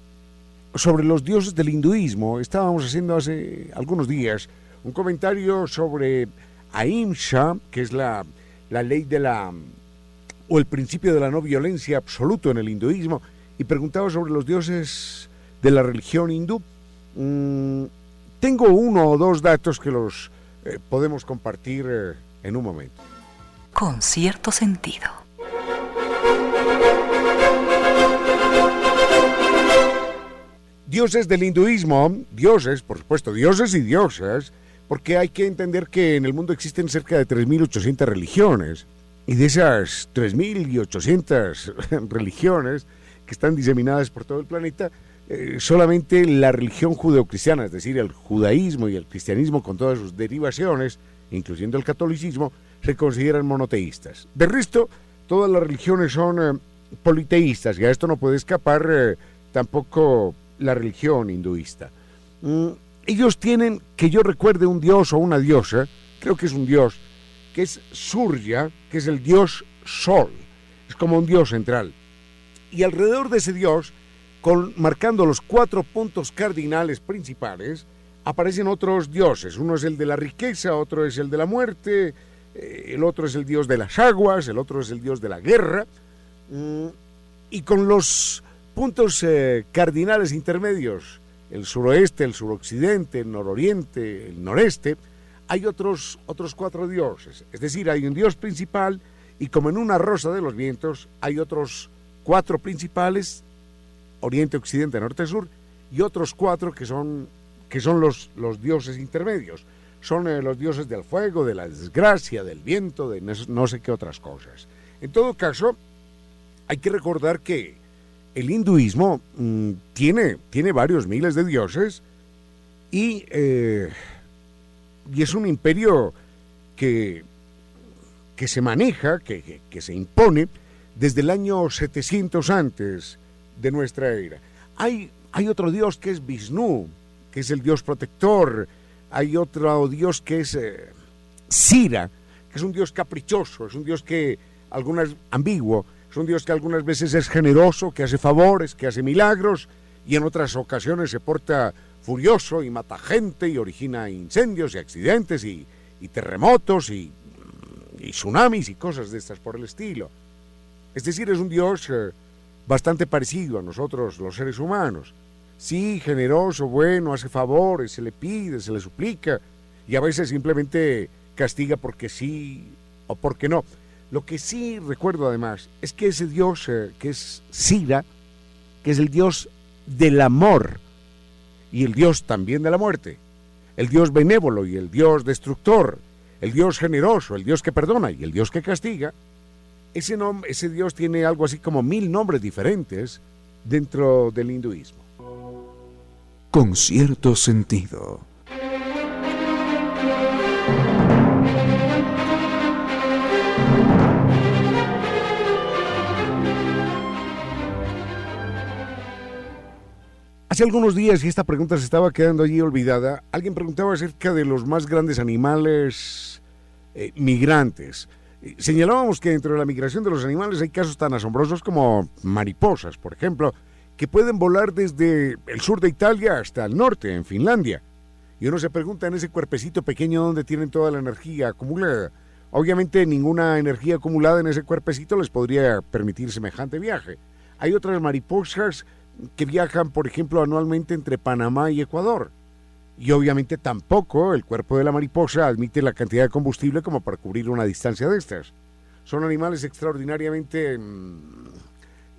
sobre los dioses del hinduismo. Estábamos haciendo hace algunos días un comentario sobre Ahimsa, que es la, la ley de la o el principio de la no violencia absoluto en el hinduismo, y preguntaba sobre los dioses de la religión hindú. Mm, tengo uno o dos datos que los eh, podemos compartir eh, en un momento. Con cierto sentido. Dioses del hinduismo, dioses, por supuesto, dioses y diosas, porque hay que entender que en el mundo existen cerca de 3.800 religiones, y de esas 3.800 religiones que están diseminadas por todo el planeta, eh, solamente la religión judeocristiana, es decir, el judaísmo y el cristianismo con todas sus derivaciones, incluyendo el catolicismo, se consideran monoteístas. De resto, todas las religiones son eh, politeístas y a esto no puede escapar eh, tampoco la religión hinduista. Mm, ellos tienen, que yo recuerde, un dios o una diosa, creo que es un dios, que es Surya, que es el dios sol, es como un dios central. Y alrededor de ese dios, marcando los cuatro puntos cardinales principales, aparecen otros dioses. Uno es el de la riqueza, otro es el de la muerte, eh, el otro es el dios de las aguas, el otro es el dios de la guerra. Mm, y con los puntos eh, cardinales intermedios, el suroeste, el suroccidente, el nororiente, el noreste, hay otros, otros cuatro dioses. Es decir, hay un dios principal y como en una rosa de los vientos, hay otros cuatro principales, oriente, occidente, norte, sur, y otros cuatro que son, que son los, dioses intermedios. Son eh, los dioses del fuego, de la desgracia, del viento, de no sé qué otras cosas. En todo caso, hay que recordar que el hinduismo mm, tiene, tiene varios miles de dioses y, eh, y es un imperio que, que se maneja, que, se impone desde el año 700 antes de nuestra era. Hay, hay otro dios que es Vishnu, que es el dios protector. Hay otro dios que es eh, Sira, que es un dios caprichoso, es un dios que, algunas ambiguo, es un Dios que algunas veces es generoso, que hace favores, que hace milagros y en otras ocasiones se porta furioso y mata gente y origina incendios y accidentes y, terremotos y, tsunamis y cosas de estas por el estilo. Es decir, es un Dios bastante parecido a nosotros los seres humanos. Sí, generoso, bueno, hace favores, se le pide, se le suplica y a veces simplemente castiga porque sí o porque no. Lo que sí recuerdo además es que ese dios que es Sira, que es el dios del amor y el dios también de la muerte, el dios benévolo y el dios destructor, el dios generoso, el dios que perdona y el dios que castiga, ese, nombre, ese dios tiene algo así como mil nombres diferentes dentro del hinduismo. Con cierto sentido. Hace algunos días, y esta pregunta se estaba quedando allí olvidada, alguien preguntaba acerca de los más grandes animales eh, migrantes. Señalábamos que dentro de la migración de los animales hay casos tan asombrosos como mariposas, por ejemplo, que pueden volar desde el sur de Italia hasta el norte, en Finlandia. Y uno se pregunta en ese cuerpecito pequeño donde tienen toda la energía acumulada. Obviamente ninguna energía acumulada en ese cuerpecito les podría permitir semejante viaje. Hay otras mariposas que viajan, por ejemplo, anualmente entre Panamá y Ecuador. Y obviamente tampoco el cuerpo de la mariposa admite la cantidad de combustible como para cubrir una distancia de estas. Son animales extraordinariamente mm,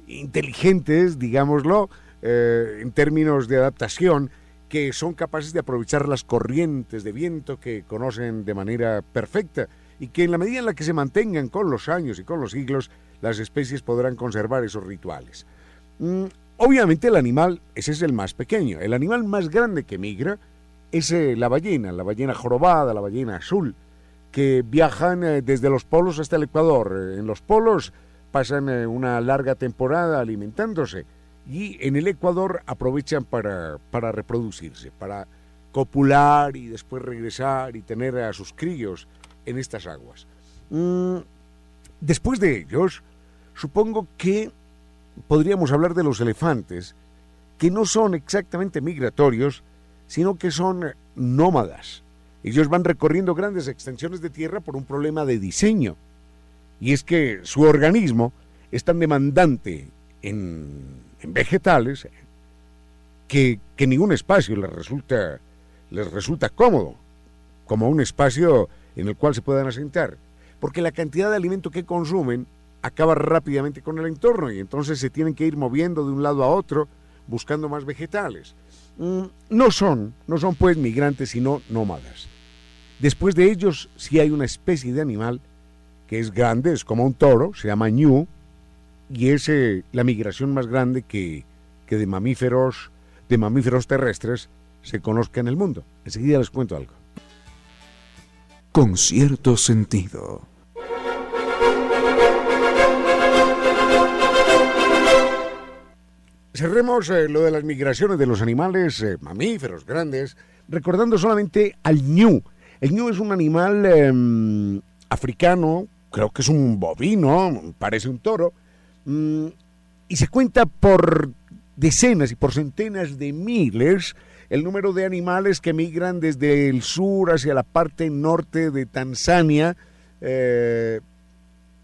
inteligentes, digámoslo, eh, en términos de adaptación, que son capaces de aprovechar las corrientes de viento que conocen de manera perfecta y que en la medida en la que se mantengan con los años y con los siglos, las especies podrán conservar esos rituales. Mm, Obviamente el animal, ese es el más pequeño. El animal más grande que migra es eh, la ballena, la ballena jorobada, la ballena azul, que viajan eh, desde los polos hasta el Ecuador. En los polos pasan eh, una larga temporada alimentándose y en el Ecuador aprovechan para, para reproducirse, para copular y después regresar y tener a sus críos en estas aguas. Mm, después de ellos, supongo que podríamos hablar de los elefantes, que no son exactamente migratorios, sino que son nómadas. Ellos van recorriendo grandes extensiones de tierra por un problema de diseño. Y es que su organismo es tan demandante en, vegetales que, que, ningún espacio les resulta les resulta cómodo, como un espacio en el cual se puedan asentar, porque la cantidad de alimento que consumen acaba rápidamente con el entorno y entonces se tienen que ir moviendo de un lado a otro buscando más vegetales. Mm, no son, no son pues migrantes, sino nómadas. Después de ellos sí hay una especie de animal que es grande, es como un toro, se llama ñu, y es eh, la migración más grande que, que de mamíferos, de mamíferos terrestres se conozca en el mundo. Enseguida les cuento algo. Con cierto sentido. Cerremos eh, lo de las migraciones de los animales eh, mamíferos grandes, recordando solamente al ñu. El ñu es un animal em, africano, creo que es un bovino, parece un toro, mm, y se cuenta por decenas y por centenas de miles el número de animales que migran desde el sur hacia la parte norte de Tanzania, eh,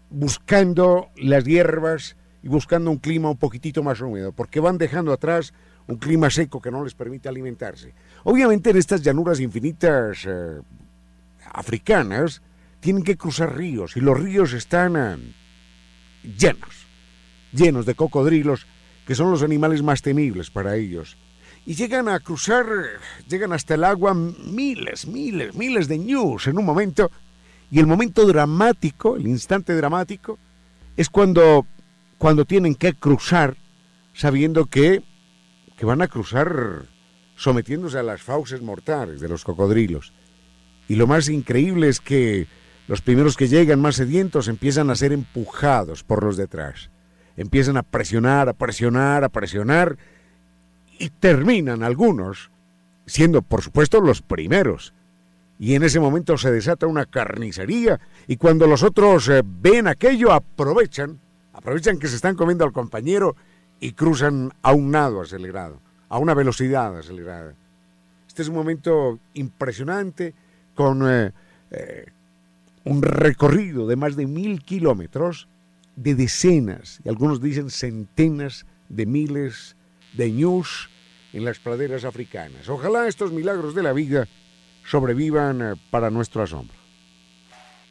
buscando las hierbas y buscando un clima un poquitito más húmedo, porque van dejando atrás un clima seco que no les permite alimentarse. Obviamente en estas llanuras infinitas eh, africanas tienen que cruzar ríos y los ríos están eh, llenos, llenos de cocodrilos, que son los animales más temibles para ellos. Y llegan a cruzar, llegan hasta el agua miles, miles, miles de ñus en un momento. Y el momento dramático, el instante dramático, es cuando cuando tienen que cruzar sabiendo que, que van a cruzar sometiéndose a las fauces mortales de los cocodrilos. Y lo más increíble es que los primeros que llegan más sedientos empiezan a ser empujados por los detrás. Empiezan a presionar, a presionar, a presionar y terminan algunos siendo por supuesto los primeros. Y en ese momento se desata una carnicería y cuando los otros eh, ven aquello aprovechan Aprovechan que se están comiendo al compañero y cruzan a un nado acelerado, a una velocidad acelerada. Este es un momento impresionante con eh, eh, un recorrido de más de mil kilómetros de decenas, y algunos dicen centenas de miles de ñus en las praderas africanas. Ojalá estos milagros de la vida sobrevivan eh, para nuestro asombro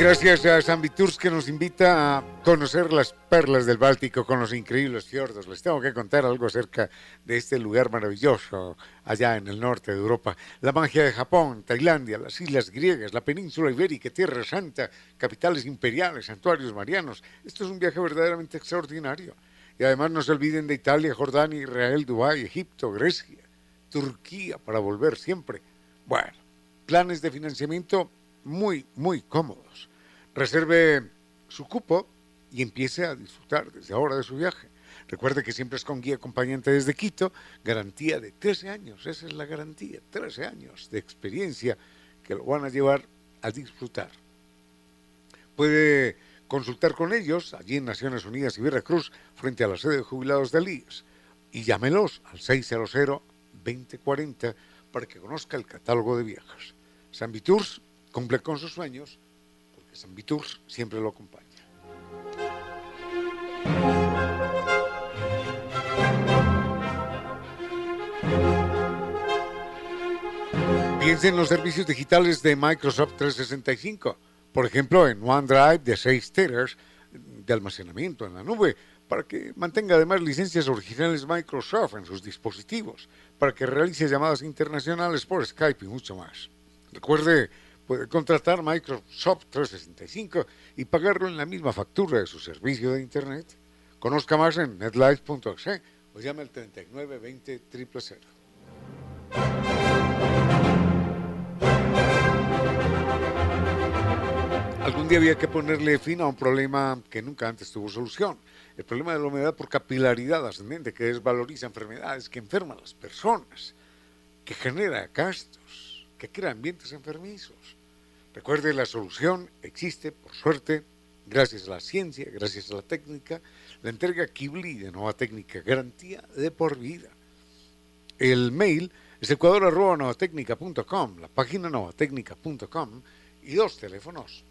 Gracias a San Viturs que nos invita a conocer las perlas del Báltico con los increíbles fiordos. Les tengo que contar algo acerca de este lugar maravilloso allá en el norte de Europa. La magia de Japón, Tailandia, las islas griegas, la península ibérica, Tierra Santa, capitales imperiales, santuarios marianos. Esto es un viaje verdaderamente extraordinario. Y además no se olviden de Italia, Jordania, Israel, Dubái, Egipto, Grecia, Turquía para volver siempre. Bueno, planes de financiamiento muy, muy cómodos reserve su cupo y empiece a disfrutar desde ahora de su viaje. Recuerde que siempre es con guía acompañante desde Quito, garantía de 13 años, esa es la garantía, 13 años de experiencia que lo van a llevar a disfrutar. Puede consultar con ellos allí en Naciones Unidas y Veracruz, frente a la sede de jubilados de IES, y llámelos al 600-2040 para que conozca el catálogo de viajes. San Viturs cumple con sus sueños San Vitur siempre lo acompaña. Piense en los servicios digitales de Microsoft 365, por ejemplo en OneDrive de 6 teras de almacenamiento en la nube, para que mantenga además licencias originales Microsoft en sus dispositivos, para que realice llamadas internacionales por Skype y mucho más. Recuerde puede contratar Microsoft 365 y pagarlo en la misma factura de su servicio de Internet. Conozca más en netlife.exe o llame al 3920 000. Algún día había que ponerle fin a un problema que nunca antes tuvo solución. El problema de la humedad por capilaridad ascendente que desvaloriza enfermedades, que enferma a las personas, que genera gastos, que crea ambientes enfermizos. Recuerde, la solución existe, por suerte, gracias a la ciencia, gracias a la técnica. La entrega Kibli de Nueva Técnica, garantía de por vida. El mail es ecuador.novatecnica.com, la página novatecnica.com y dos teléfonos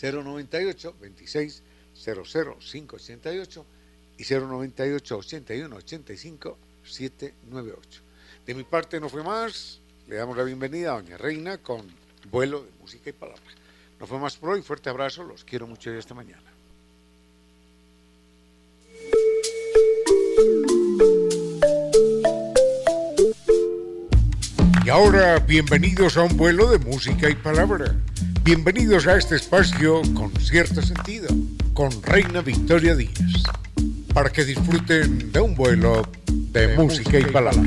098 26 00 588 y 098 81 85 798. De mi parte no fue más. Le damos la bienvenida a Doña Reina con vuelo de música y palabras. No fue más por hoy. Fuerte abrazo. Los quiero mucho y hasta mañana. Y ahora, bienvenidos a un vuelo de música y palabra. Bienvenidos a este espacio con cierto sentido, con Reina Victoria Díaz, para que disfruten de un vuelo de, música, y palabra.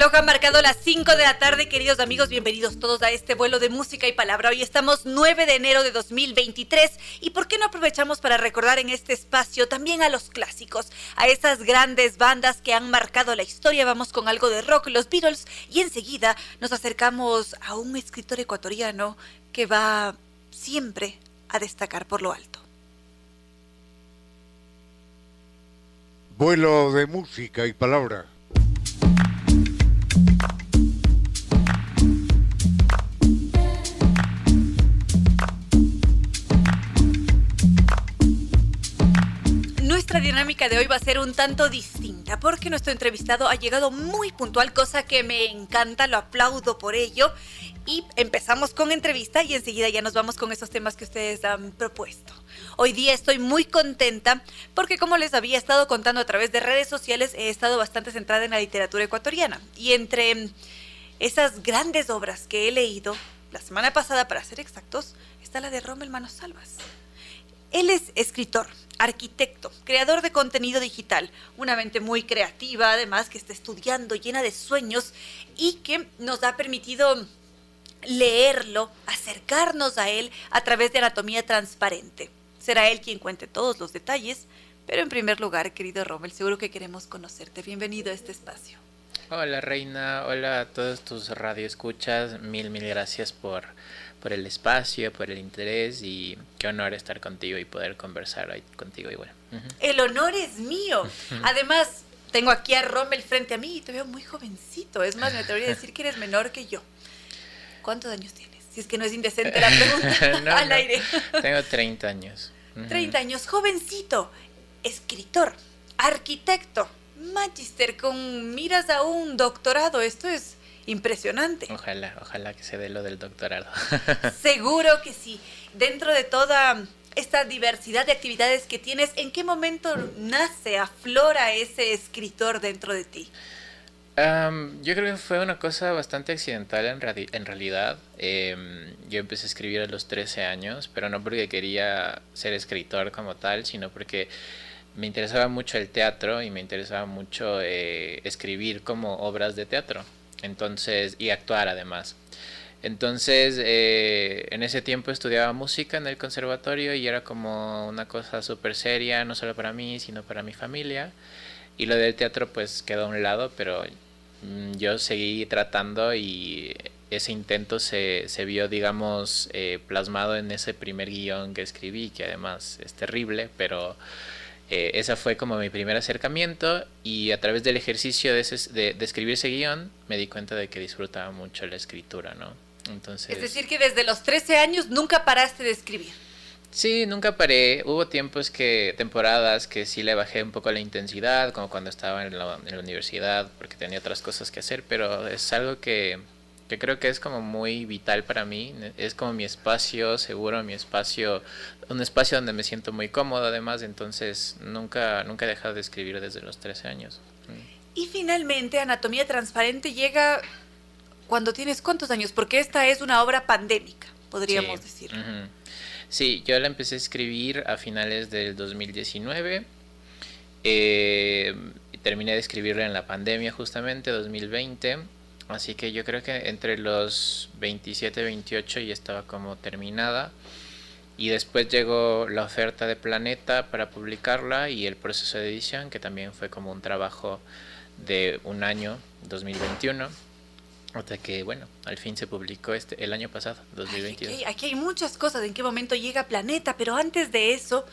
Reloj ha marcado las 5 de la tarde, queridos amigos, bienvenidos todos a este vuelo de música y palabra. Hoy estamos 9 de enero de 2023 y ¿por qué no aprovechamos para recordar en este espacio también a los clásicos, a esas grandes bandas que han marcado la historia? Vamos con algo de rock, los Beatles, y enseguida nos acercamos a un escritor ecuatoriano que va siempre a destacar por lo alto. Vuelo de música y palabra. Nuestra dinámica de hoy va a ser un tanto distinta porque nuestro entrevistado ha llegado muy puntual, cosa que me encanta, lo aplaudo por ello. Y empezamos con entrevista y enseguida ya nos vamos con esos temas que ustedes han propuesto. Hoy día estoy muy contenta porque como les había estado contando a través de redes sociales, he estado bastante centrada en la literatura ecuatoriana. Y entre esas grandes obras que he leído, la semana pasada para ser exactos, está la de Rommel Manos Salvas. Él es escritor, arquitecto, creador de contenido digital, una mente muy creativa, además que está estudiando, llena de sueños y que nos ha permitido leerlo, acercarnos a él a través de Anatomía Transparente. Será él quien cuente todos los detalles, pero en primer lugar, querido Rommel, seguro que queremos conocerte. Bienvenido a este espacio. Hola Reina, hola a todos tus radioescuchas, mil, mil gracias por por el espacio, por el interés y qué honor estar contigo y poder conversar hoy contigo igual. El honor es mío. Además, tengo aquí a Rommel frente a mí y te veo muy jovencito. Es más, me atrevería a decir que eres menor que yo. ¿Cuántos años tienes? Si es que no es indecente la pregunta al aire. Tengo 30 años. 30 años, jovencito, escritor, arquitecto, magister con miras a un doctorado. Esto es impresionante. Ojalá, ojalá que se dé lo del doctorado. Seguro que sí. Dentro de toda esta diversidad de actividades que tienes, ¿en qué momento nace, aflora ese escritor dentro de ti? yo creo que fue una cosa bastante accidental en, en realidad. Em, yo empecé a escribir a los 13 años, pero no porque quería ser escritor como tal, sino porque me interesaba mucho el teatro y me interesaba mucho eh, escribir como obras de teatro. Entonces, y actuar además. Entonces, eh, en ese tiempo estudiaba música en el conservatorio y era como una cosa súper seria, no solo para mí, sino para mi familia. Y lo del teatro pues quedó a un lado, pero mm, yo seguí tratando y ese intento se, se vio, digamos, eh, plasmado en ese primer guion que escribí, que además es terrible, pero eh, ese fue como mi primer acercamiento y a través del ejercicio de, de, escribir ese guion me di cuenta de que disfrutaba mucho la escritura, ¿no? Entonces, es decir, que desde los 13 años nunca paraste de escribir. Sí, nunca paré. Hubo tiempos que, temporadas que sí le bajé un poco la intensidad, como cuando estaba en la, en la universidad, porque tenía otras cosas que hacer, pero es algo que que creo que es como muy vital para mí. Es como mi espacio seguro, mi espacio, un espacio donde me siento muy cómodo además, entonces nunca, nunca he dejado de escribir desde los 13 años. Y finalmente, Anatomía Transparente llega cuando tienes cuántos años, porque esta es una obra pandémica, podríamos decir. Sí, yo la empecé a escribir a finales del 2019. Eh, terminé de escribirla en la pandemia justamente, 2020 Así que yo creo que entre los 27 y 28 ya estaba como terminada. Y después llegó la oferta de Planeta para publicarla y el proceso de edición, que también fue como un trabajo de un año, 2021. Hasta que, bueno, al fin se publicó este el año pasado, 2022. aquí, aquí, hay muchas cosas, en qué momento llega Planeta, pero antes de eso,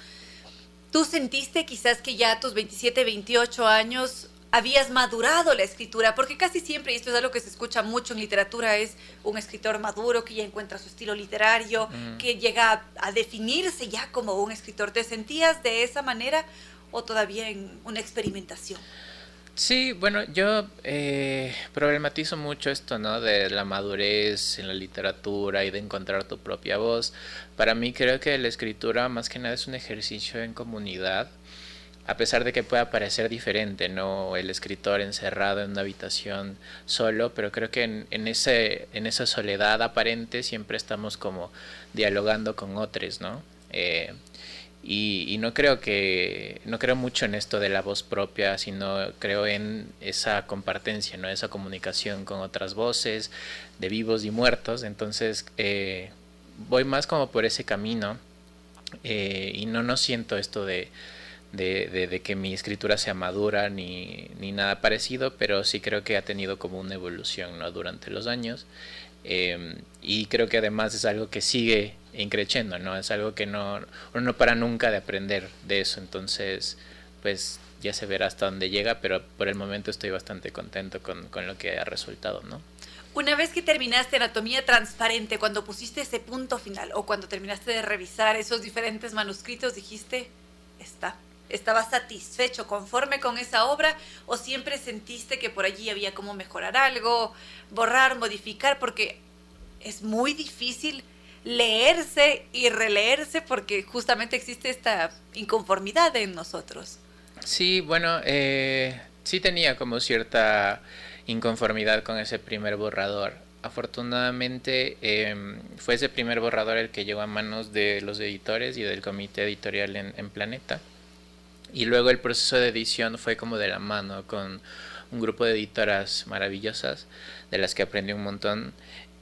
¿tú sentiste quizás que ya a tus 27, 28 años habías madurado la escritura? Porque casi siempre, y esto es algo que se escucha mucho en literatura, es un escritor maduro que ya encuentra su estilo literario, que llega a, a definirse ya como un escritor. ¿Te sentías de esa manera o todavía en una experimentación? Sí, bueno, yo eh, problematizo mucho esto, ¿no? De la madurez en la literatura y de encontrar tu propia voz. Para mí creo que la escritura más que nada es un ejercicio en comunidad, a pesar de que pueda parecer diferente, ¿no? El escritor encerrado en una habitación solo, pero creo que en, en, ese, en esa soledad aparente siempre estamos como dialogando con otros, ¿no? Eh, y, no creo que no creo mucho en esto de la voz propia sino creo en esa compartencia no esa comunicación con otras voces de vivos y muertos entonces eh, voy más como por ese camino eh, y no no siento esto de, de, que mi escritura sea madura ni, ni, nada parecido pero sí creo que ha tenido como una evolución no durante los años eh, y creo que además es algo que sigue increciendo, ¿no? Es algo que no, uno no para nunca de aprender de eso, entonces, pues ya se verá hasta dónde llega, pero por el momento estoy bastante contento con, con lo que ha resultado, ¿no? Una vez que terminaste Anatomía Transparente, cuando pusiste ese punto final o cuando terminaste de revisar esos diferentes manuscritos, dijiste, está, ¿Estabas satisfecho, conforme con esa obra o siempre sentiste que por allí había como mejorar algo, borrar, modificar? Porque es muy difícil leerse y releerse porque justamente existe esta inconformidad en nosotros. Sí, bueno, eh, sí tenía como cierta inconformidad con ese primer borrador. Afortunadamente em, fue ese primer borrador el que llegó a manos de los editores y del comité editorial en, en Planeta. Y luego el proceso de edición fue como de la mano con un grupo de editoras maravillosas de las que aprendí un montón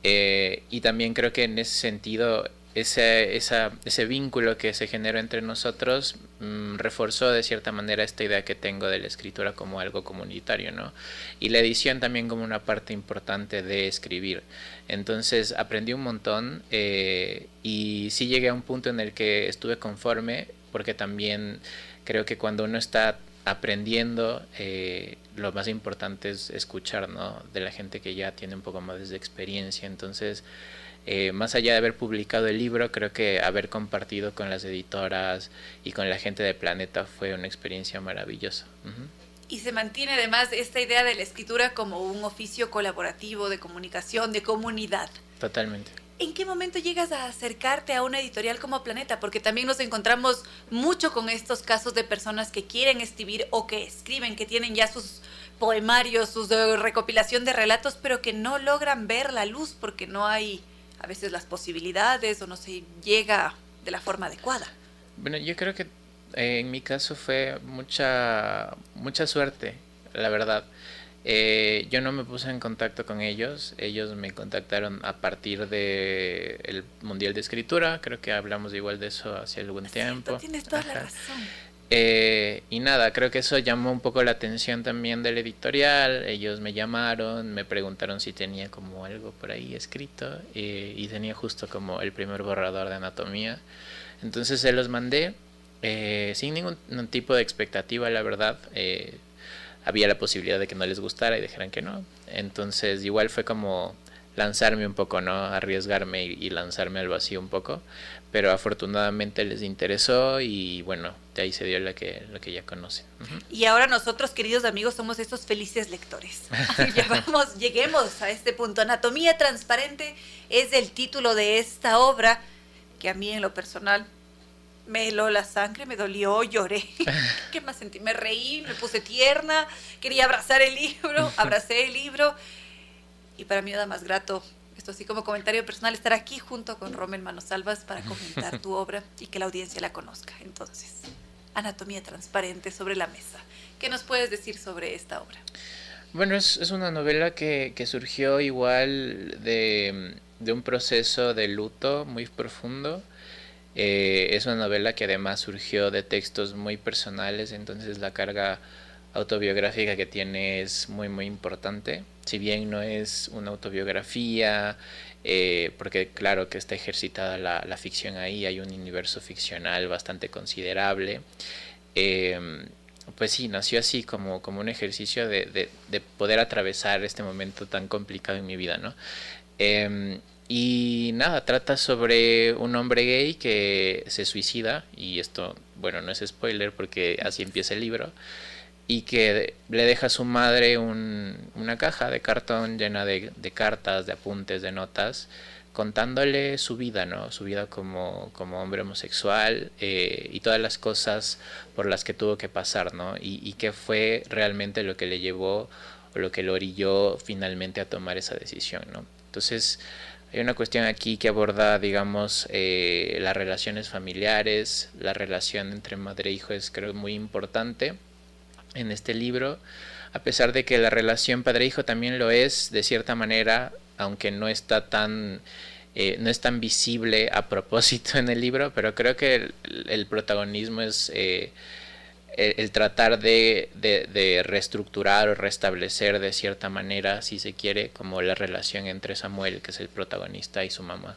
eh, y también creo que en ese sentido, ese, esa, ese vínculo que se generó entre nosotros mm, reforzó de cierta manera esta idea que tengo de la escritura como algo comunitario, ¿no? Y la edición también como una parte importante de escribir. Entonces aprendí un montón eh, y sí llegué a un punto en el que estuve conforme porque también creo que cuando uno está aprendiendo, eh, lo más importante es escuchar, ¿no? De la gente que ya tiene un poco más de experiencia. Entonces, eh, más allá de haber publicado el libro, creo que haber compartido con las editoras y con la gente de Planeta fue una experiencia maravillosa. Y se mantiene además esta idea de la escritura como un oficio colaborativo, de comunicación, de comunidad. Totalmente. ¿En qué momento llegas a acercarte a una editorial como Planeta? Porque también nos encontramos mucho con estos casos de personas que quieren escribir o que escriben, que tienen ya sus poemarios, su recopilación de relatos, pero que no logran ver la luz porque no hay a veces las posibilidades o no se llega de la forma adecuada. Bueno, yo creo que eh, en mi caso fue mucha mucha suerte, la verdad. Eh, yo no me puse en contacto con ellos, ellos me contactaron a partir del el Mundial de Escritura, creo que hablamos igual de eso hace algún tiempo. Tienes toda la razón. Eh, y nada, creo que eso llamó un poco la atención también del editorial. Ellos me llamaron, me preguntaron si tenía como algo por ahí escrito eh, y tenía justo como el primer borrador de anatomía. Entonces se los mandé sin ningún, ningún, tipo de expectativa, la verdad había la posibilidad de que no les gustara y dijeran que no. Entonces igual fue como lanzarme un poco, ¿no? Arriesgarme y, lanzarme al vacío un poco. Pero afortunadamente les interesó y bueno, de ahí se dio lo que, lo que ya conocen. Y ahora nosotros, queridos amigos, somos estos felices lectores. ya vamos, lleguemos a este punto. Anatomía transparente es el título de esta obra que a mí en lo personal me heló la sangre, me dolió, lloré. ¿Qué más sentí? Me reí, me puse tierna, quería abrazar el libro, abracé el libro. Y para mí nada más grato, esto así como comentario personal, estar aquí junto con Rommel Manosalvas para comentar tu obra y que la audiencia la conozca. Entonces, Anatomía Transparente sobre la mesa. ¿Qué nos puedes decir sobre esta obra? Bueno, es, es una novela que, que surgió igual de, de, un proceso de luto muy profundo eh, es una novela que además surgió de textos muy personales, entonces la carga autobiográfica que tiene es muy muy importante. si bien no es una autobiografía, eh, porque claro que está ejercitada la, ficción ahí, hay un universo ficcional bastante considerable. Em, pues sí, nació así como, como un ejercicio de, poder atravesar este momento tan complicado en mi vida, ¿no? Em, y nada, trata sobre un hombre gay que se suicida, y esto, bueno, no es spoiler porque así empieza el libro, y que le deja a su madre una caja de cartón llena de, cartas, de apuntes, de notas, contándole su vida, ¿no? Su vida como, como hombre homosexual eh, y todas las cosas por las que tuvo que pasar, ¿no? Y, y qué fue realmente lo que le llevó o lo que lo orilló finalmente a tomar esa decisión, ¿no? Entonces, hay una cuestión aquí que aborda, digamos, eh, las relaciones familiares, la relación entre madre e hijo es creo muy importante en este libro, a pesar de que la relación padre-hijo también lo es de cierta manera, aunque no está tan eh, no es tan visible a propósito en el libro, pero creo que el, protagonismo es eh, el, tratar de, de, reestructurar o restablecer de cierta manera, si se quiere, como la relación entre Samuel, que es el protagonista, y su mamá.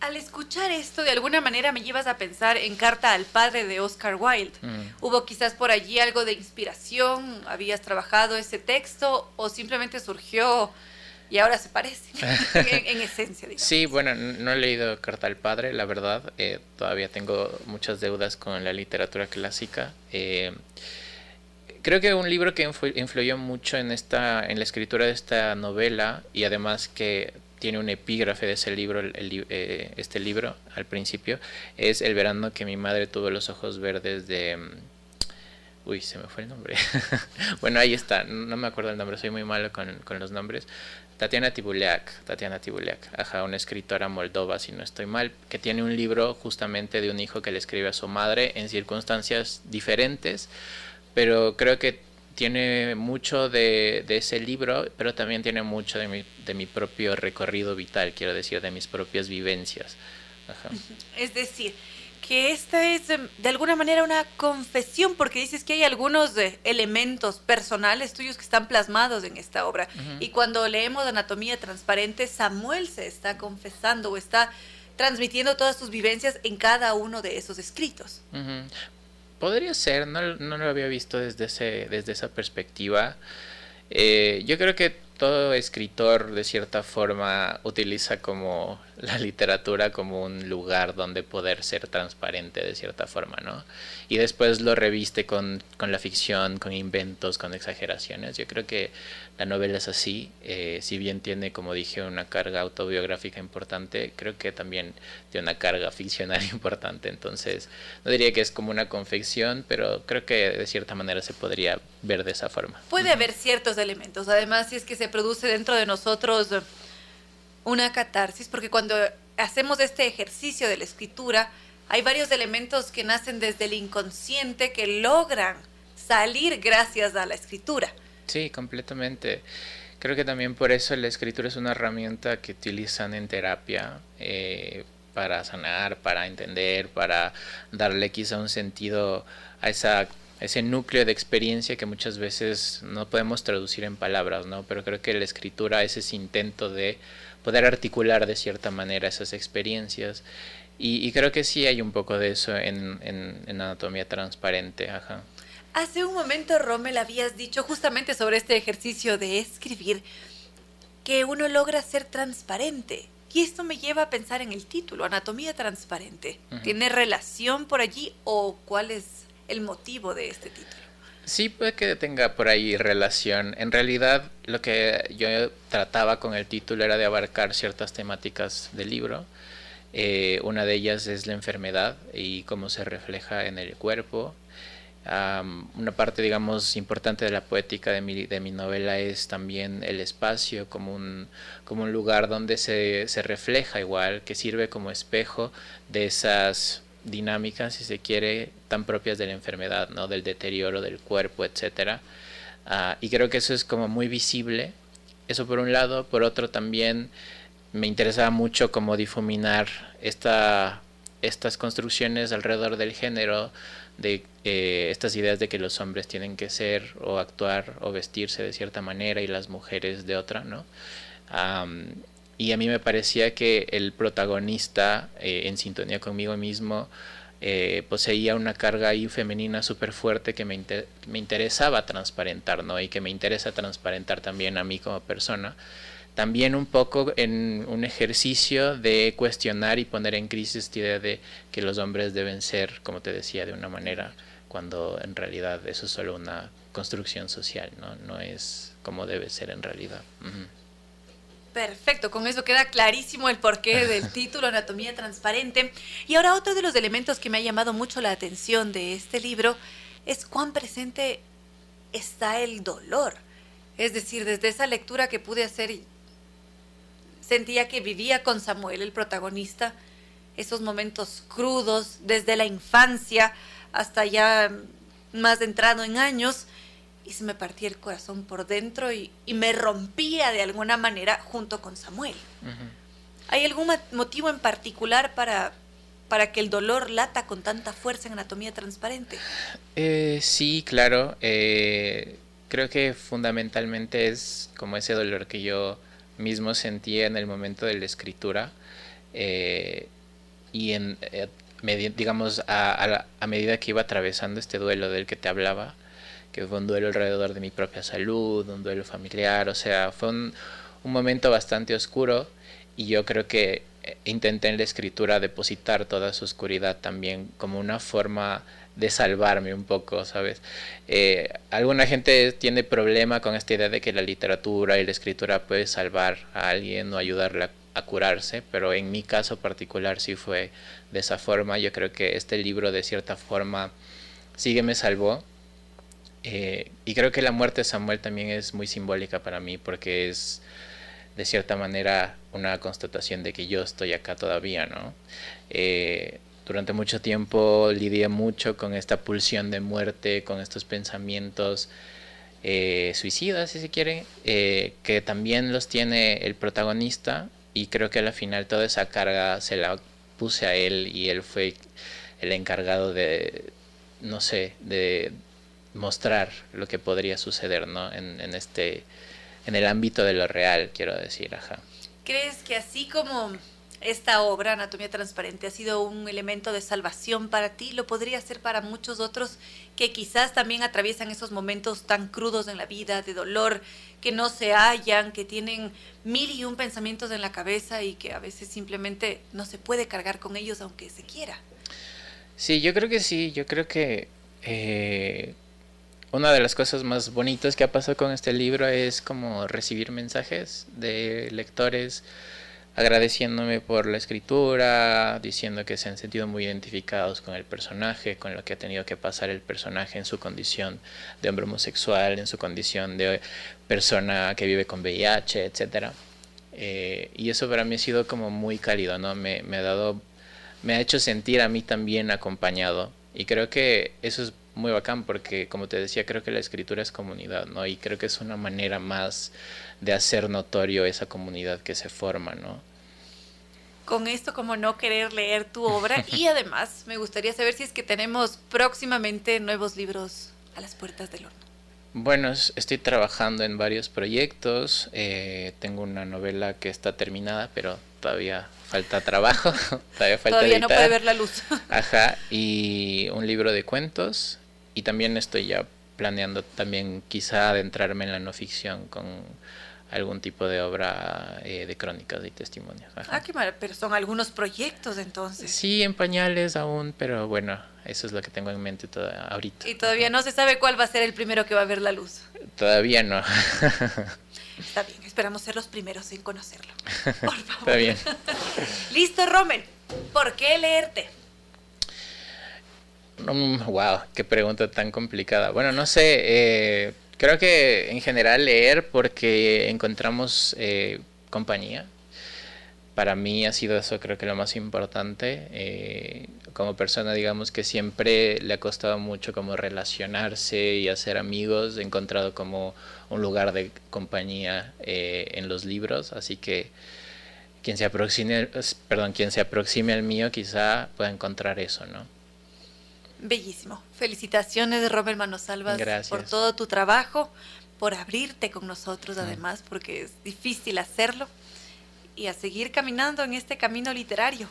Al escuchar esto, de alguna manera me llevas a pensar en Carta al Padre de Oscar Wilde. Mm. ¿Hubo quizás por allí algo de inspiración? ¿Habías trabajado ese texto o simplemente surgió y ahora se parece en, esencia? Sí, bueno, no he leído Carta al Padre, la verdad. Eh, todavía tengo muchas deudas con la literatura clásica. Eh, creo que un libro que influyó mucho en esta en la escritura de esta novela y además que tiene un epígrafe de ese libro, eh, este libro al principio, es El verano que mi madre tuvo los ojos verdes de... Uy, se me fue el nombre. bueno, ahí está, no me acuerdo el nombre, soy muy malo con, con los nombres. Tatiana Tibuleak, Tatiana Tibuleak, ajá, una escritora moldova, si no estoy mal, que tiene un libro justamente de un hijo que le escribe a su madre en circunstancias diferentes, pero creo que tiene mucho de, ese libro, pero también tiene mucho de mi propio recorrido vital, quiero decir, de mis propias vivencias. Es decir, que esta es em, de alguna manera una confesión, porque dices que hay algunos de elementos personales tuyos que están plasmados en esta obra. Y cuando leemos Anatomía Transparente, Samuel se está confesando o está transmitiendo todas sus vivencias en cada uno de esos escritos. Podría ser, no, no, lo había visto desde, ese, desde esa perspectiva. Eh, yo creo que todo escritor de cierta forma utiliza como la literatura como un lugar donde poder ser transparente de cierta forma, ¿no? Y después lo reviste con, con la ficción, con inventos, con exageraciones. Yo creo que la novela es así, eh, si bien tiene, como dije, una carga autobiográfica importante, creo que también tiene una carga ficcional importante. Entonces, no diría que es como una confección, pero creo que de cierta manera se podría ver de esa forma. Puede haber ciertos elementos, además, si es que se produce dentro de nosotros una catarsis, porque cuando hacemos este ejercicio de la escritura, hay varios elementos que nacen desde el inconsciente que logran salir gracias a la escritura. Sí, completamente. Creo que también por eso la escritura es una herramienta que utilizan en terapia eh, para sanar, para entender, para darle quizá un sentido a esa ese núcleo de experiencia que muchas veces no podemos traducir en palabras, ¿no? Pero creo que la escritura es ese intento de poder articular de cierta manera esas experiencias. Y, creo que sí hay un poco de eso en, en, Anatomía Transparente. Ajá. Hace un momento, Rommel, habías dicho justamente sobre este ejercicio de escribir que uno logra ser transparente. Y esto me lleva a pensar en el título, Anatomía Transparente. ¿Tiene relación por allí o cuál es el motivo de este título? Sí, puede que tenga por ahí relación. En realidad, lo que yo trataba con el título era de abarcar ciertas temáticas del libro. Eh, una de ellas es la enfermedad y cómo se refleja en el cuerpo. una parte, digamos, importante de la poética de mi, de mi novela es también el espacio como un, como un lugar donde se, se refleja igual, que sirve como espejo de esas dinámicas, si se quiere, tan propias de la enfermedad, ¿no? Del deterioro del cuerpo, etcétera. Ah, y creo que eso es como muy visible. Eso por un lado. Por otro también me interesaba mucho como difuminar esta estas construcciones alrededor del género, de eh, estas ideas de que los hombres tienen que ser o actuar o vestirse de cierta manera y las mujeres de otra, ¿no? Y a mí me parecía que el protagonista, eh, en sintonía conmigo mismo, eh, poseía una carga ahí femenina súper fuerte que me, me interesaba transparentar, ¿no? Y que me interesa transparentar también a mí como persona también un poco en un ejercicio de cuestionar y poner en crisis esta idea de que los hombres deben ser, como te decía, de una manera, cuando en realidad eso es solo una construcción social, no, no es como debe ser en realidad. Perfecto, con eso queda clarísimo el porqué del título Anatomía Transparente. Y ahora otro de los elementos que me ha llamado mucho la atención de este libro es cuán presente está el dolor. Es decir, desde esa lectura que pude hacer sentía que vivía con Samuel, el protagonista, esos momentos crudos desde la infancia hasta ya más entrado en años y se me partía el corazón por dentro y, me rompía de alguna manera junto con Samuel. ¿Hay algún motivo en particular para, para que el dolor lata con tanta fuerza en anatomía transparente? Eh, sí, claro. Eh, creo que fundamentalmente es como ese dolor que yo mismo sentía en el momento de la escritura eh, y en, eh, digamos a, a, medida que iba atravesando este duelo del que te hablaba, que fue un duelo alrededor de mi propia salud, un duelo familiar, o sea, fue un, momento bastante oscuro y yo creo que eh, intenté en la escritura depositar toda su oscuridad también como una forma de salvarme un poco, ¿sabes? Eh, alguna gente tiene problema con esta idea de que la literatura y la escritura puede salvar a alguien o ayudarle a, curarse, pero en mi caso particular sí fue de esa forma. Yo creo que este libro de cierta forma sigue me salvó. Eh, y creo que la muerte de Samuel también es muy simbólica para mí porque es de cierta manera una constatación de que yo estoy acá todavía, ¿no? Eh, durante mucho tiempo lidié mucho con esta pulsión de muerte, con estos pensamientos eh, suicidas, si se quiere, eh, que también los tiene el protagonista y creo que al final toda esa carga se la puse a él y él fue el encargado de, no sé, de mostrar lo que podría suceder, ¿no? En, en este, en el ámbito de lo real, quiero decir, ajá. ¿Crees que así como esta obra, Anatomía Transparente, ha sido un elemento de salvación para ti, lo podría ser para muchos otros que quizás también atraviesan esos momentos tan crudos en la vida, de dolor, que no se hallan, que tienen mil y un pensamientos en la cabeza y que a veces simplemente no se puede cargar con ellos aunque se quiera. Sí, yo creo que sí, yo creo que eh, una de las cosas más bonitas que ha pasado con este libro es como recibir mensajes de lectores agradeciéndome por la escritura, diciendo que se han sentido muy identificados con el personaje, con lo que ha tenido que pasar el personaje en su condición de hombre homosexual, en su condición de persona que vive con VIH, etc. Eh, y eso para mí ha sido como muy cálido, ¿no? Me, me, ha dado, me ha hecho sentir a mí también acompañado. Y creo que eso es muy bacán porque, como te decía, creo que la escritura es comunidad, ¿no? Y creo que es una manera más de hacer notorio esa comunidad que se forma, ¿no? Con esto, como no querer leer tu obra. Y además, me gustaría saber si es que tenemos próximamente nuevos libros a las puertas del horno. Bueno, estoy trabajando en varios proyectos. Eh, tengo una novela que está terminada, pero todavía falta trabajo. todavía falta Todavía no puede ver la luz. Ajá. Y un libro de cuentos. Y también estoy ya planeando también quizá adentrarme en la no ficción con algún tipo de obra eh, de crónicas y testimonios. Ah, qué mal, pero son algunos proyectos entonces. Sí, en pañales aún, pero bueno, eso es lo que tengo en mente toda, ahorita. Y todavía no se sabe cuál va a ser el primero que va a ver la luz. Todavía no. Está bien, esperamos ser los primeros en conocerlo. Por favor. Está bien. Listo, Rommel. ¿Por qué leerte? Wow, qué pregunta tan complicada. Bueno, no sé. Eh, Creo que en general leer porque encontramos eh, compañía. Para mí ha sido eso creo que lo más importante. Eh, como persona digamos que siempre le ha costado mucho como relacionarse y hacer amigos. He encontrado como un lugar de compañía eh, en los libros. Así que quien se aproxime, perdón, quien se aproxime al mío quizá pueda encontrar eso, ¿no? Bellísimo. Felicitaciones, Robert Manosalvas, por todo tu trabajo, por abrirte con nosotros mm. además, porque es difícil hacerlo, y a seguir caminando en este camino literario.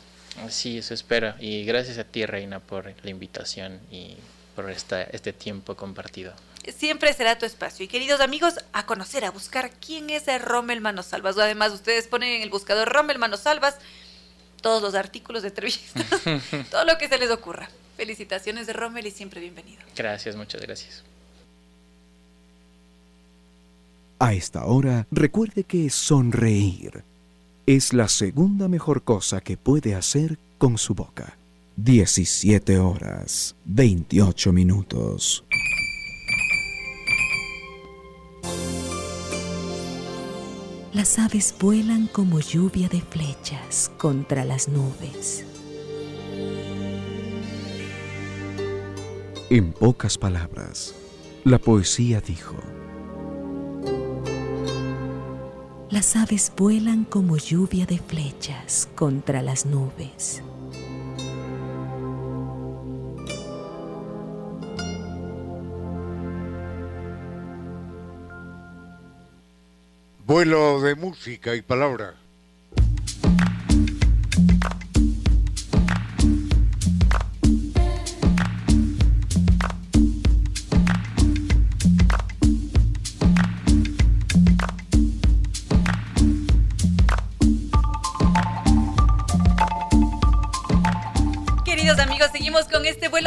Sí, eso espero. Y gracias a ti, Reina, por la invitación y por esta, este tiempo compartido. Siempre será tu espacio. Y queridos amigos, a conocer, a buscar quién es Rommel Manosalvas. Además, ustedes ponen en el buscador Rommel Manosalvas todos los artículos de entrevistas, todo lo que se les ocurra. Felicitaciones de Rommel y siempre bienvenido. Gracias, muchas gracias. A esta hora, recuerde que sonreír es la segunda mejor cosa que puede hacer con su boca. 17 horas, 28 minutos. Las aves vuelan como lluvia de flechas contra las nubes. En pocas palabras, la poesía dijo, Las aves vuelan como lluvia de flechas contra las nubes. Vuelo de música y palabra.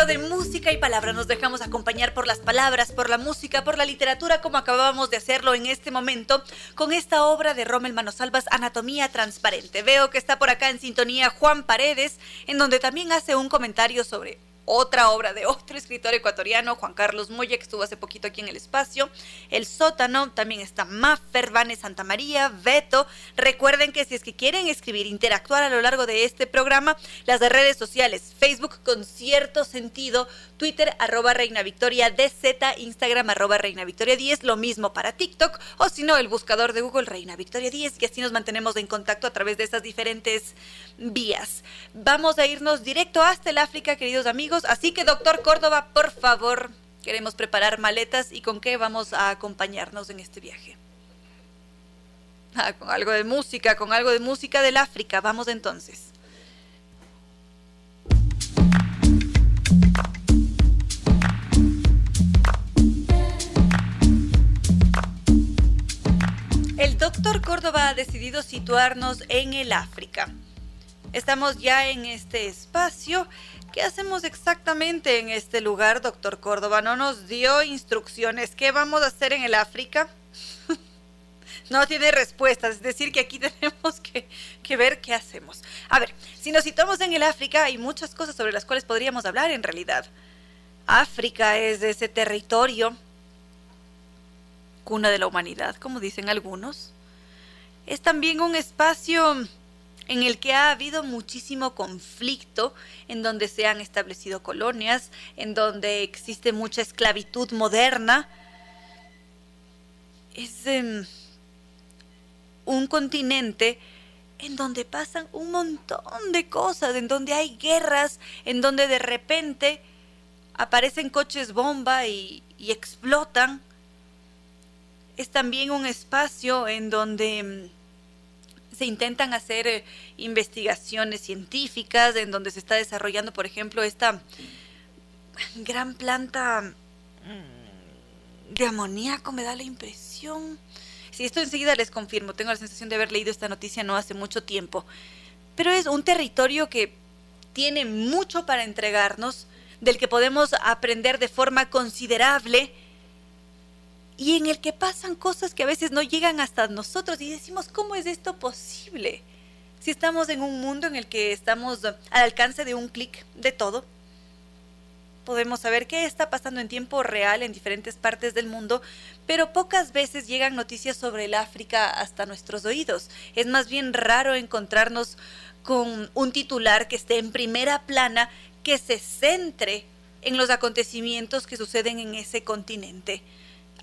De música y palabra. Nos dejamos acompañar por las palabras, por la música, por la literatura, como acabábamos de hacerlo en este momento con esta obra de Rommel Manosalvas, Anatomía Transparente. Veo que está por acá en sintonía Juan Paredes, en donde también hace un comentario sobre otra obra de otro escritor ecuatoriano, Juan Carlos Moya, que estuvo hace poquito aquí en el espacio. El sótano, también está Maffer, Vane Santa María, Beto. Recuerden que si es que quieren escribir, interactuar a lo largo de este programa, las de redes sociales, Facebook con cierto sentido, Twitter arroba Reina Victoria DZ, Instagram arroba Reina Victoria 10, lo mismo para TikTok, o si no, el buscador de Google Reina Victoria 10, y así nos mantenemos en contacto a través de estas diferentes vías. Vamos a irnos directo hasta el África, queridos amigos. Así que, doctor Córdoba, por favor, queremos preparar maletas y con qué vamos a acompañarnos en este viaje. Ah, con algo de música, con algo de música del África. Vamos entonces. El doctor Córdoba ha decidido situarnos en el África. Estamos ya en este espacio. ¿Qué hacemos exactamente en este lugar, doctor Córdoba? ¿No nos dio instrucciones? ¿Qué vamos a hacer en el África? no tiene respuestas, es decir, que aquí tenemos que, que, ver qué hacemos. A ver, si nos situamos en el África, hay muchas cosas sobre las cuales podríamos hablar en realidad. África es ese territorio, cuna de la humanidad, como dicen algunos. Es también un espacio en el que ha habido muchísimo conflicto, en donde se han establecido colonias, en donde existe mucha esclavitud moderna. Es em, un continente en donde pasan un montón de cosas, en donde hay guerras, en donde de repente aparecen coches bomba y, y explotan. Es también un espacio en donde em, se intentan hacer eh, investigaciones científicas en donde se está desarrollando, por ejemplo, esta gran planta mm, de amoníaco, me da la impresión. Si esto enseguida les confirmo, tengo la sensación de haber leído esta noticia no hace mucho tiempo. Pero es un territorio que tiene mucho para entregarnos, del que podemos aprender de forma considerable y en el que pasan cosas que a veces no llegan hasta nosotros y decimos, ¿cómo es esto posible? Si estamos en un mundo en el que estamos al alcance de un clic de todo, podemos saber qué está pasando en tiempo real en diferentes partes del mundo, pero pocas veces llegan noticias sobre el África hasta nuestros oídos. Es más bien raro encontrarnos con un titular que esté en primera plana, que se centre en los acontecimientos que suceden en ese continente.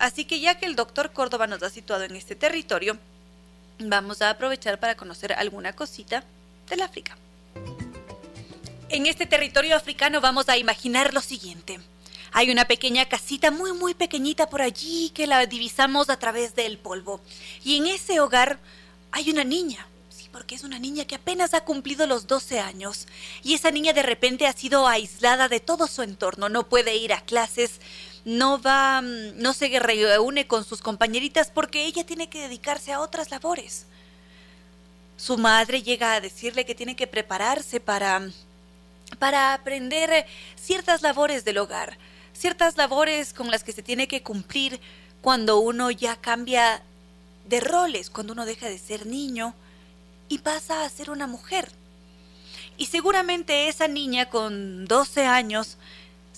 Así que ya que el doctor Córdoba nos ha situado en este territorio, vamos a aprovechar para conocer alguna cosita del África. En este territorio africano vamos a imaginar lo siguiente. Hay una pequeña casita muy muy pequeñita por allí que la divisamos a través del polvo. Y en ese hogar hay una niña. Porque es una niña que apenas ha cumplido los 12 años. Y esa niña de repente ha sido aislada de todo su entorno. No puede ir a clases, no va, mm, no se reúne con sus compañeritas porque ella tiene que dedicarse a otras labores. Su madre llega a decirle que tiene que prepararse para para aprender ciertas labores del hogar, ciertas labores con las que se tiene que cumplir cuando uno ya cambia de roles, cuando uno deja de ser niño y pasa a ser una mujer. Y seguramente esa niña con 12 años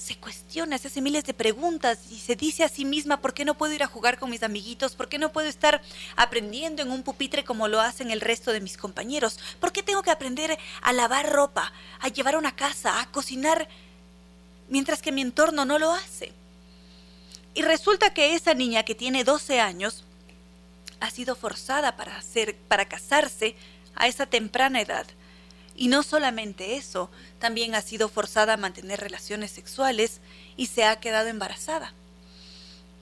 se cuestiona, se hace miles de preguntas y se dice a sí misma, ¿por qué no puedo ir a jugar con mis amiguitos? ¿Por qué no puedo estar aprendiendo en un pupitre como lo hacen el resto de mis compañeros? ¿Por qué tengo que aprender a lavar ropa, a llevar una casa, a cocinar, mientras que mi entorno no lo hace? Y resulta que esa niña que tiene 12 años ha sido forzada para, hacer, para casarse a esa temprana edad y no solamente eso, también ha sido forzada a mantener relaciones sexuales y se ha quedado embarazada.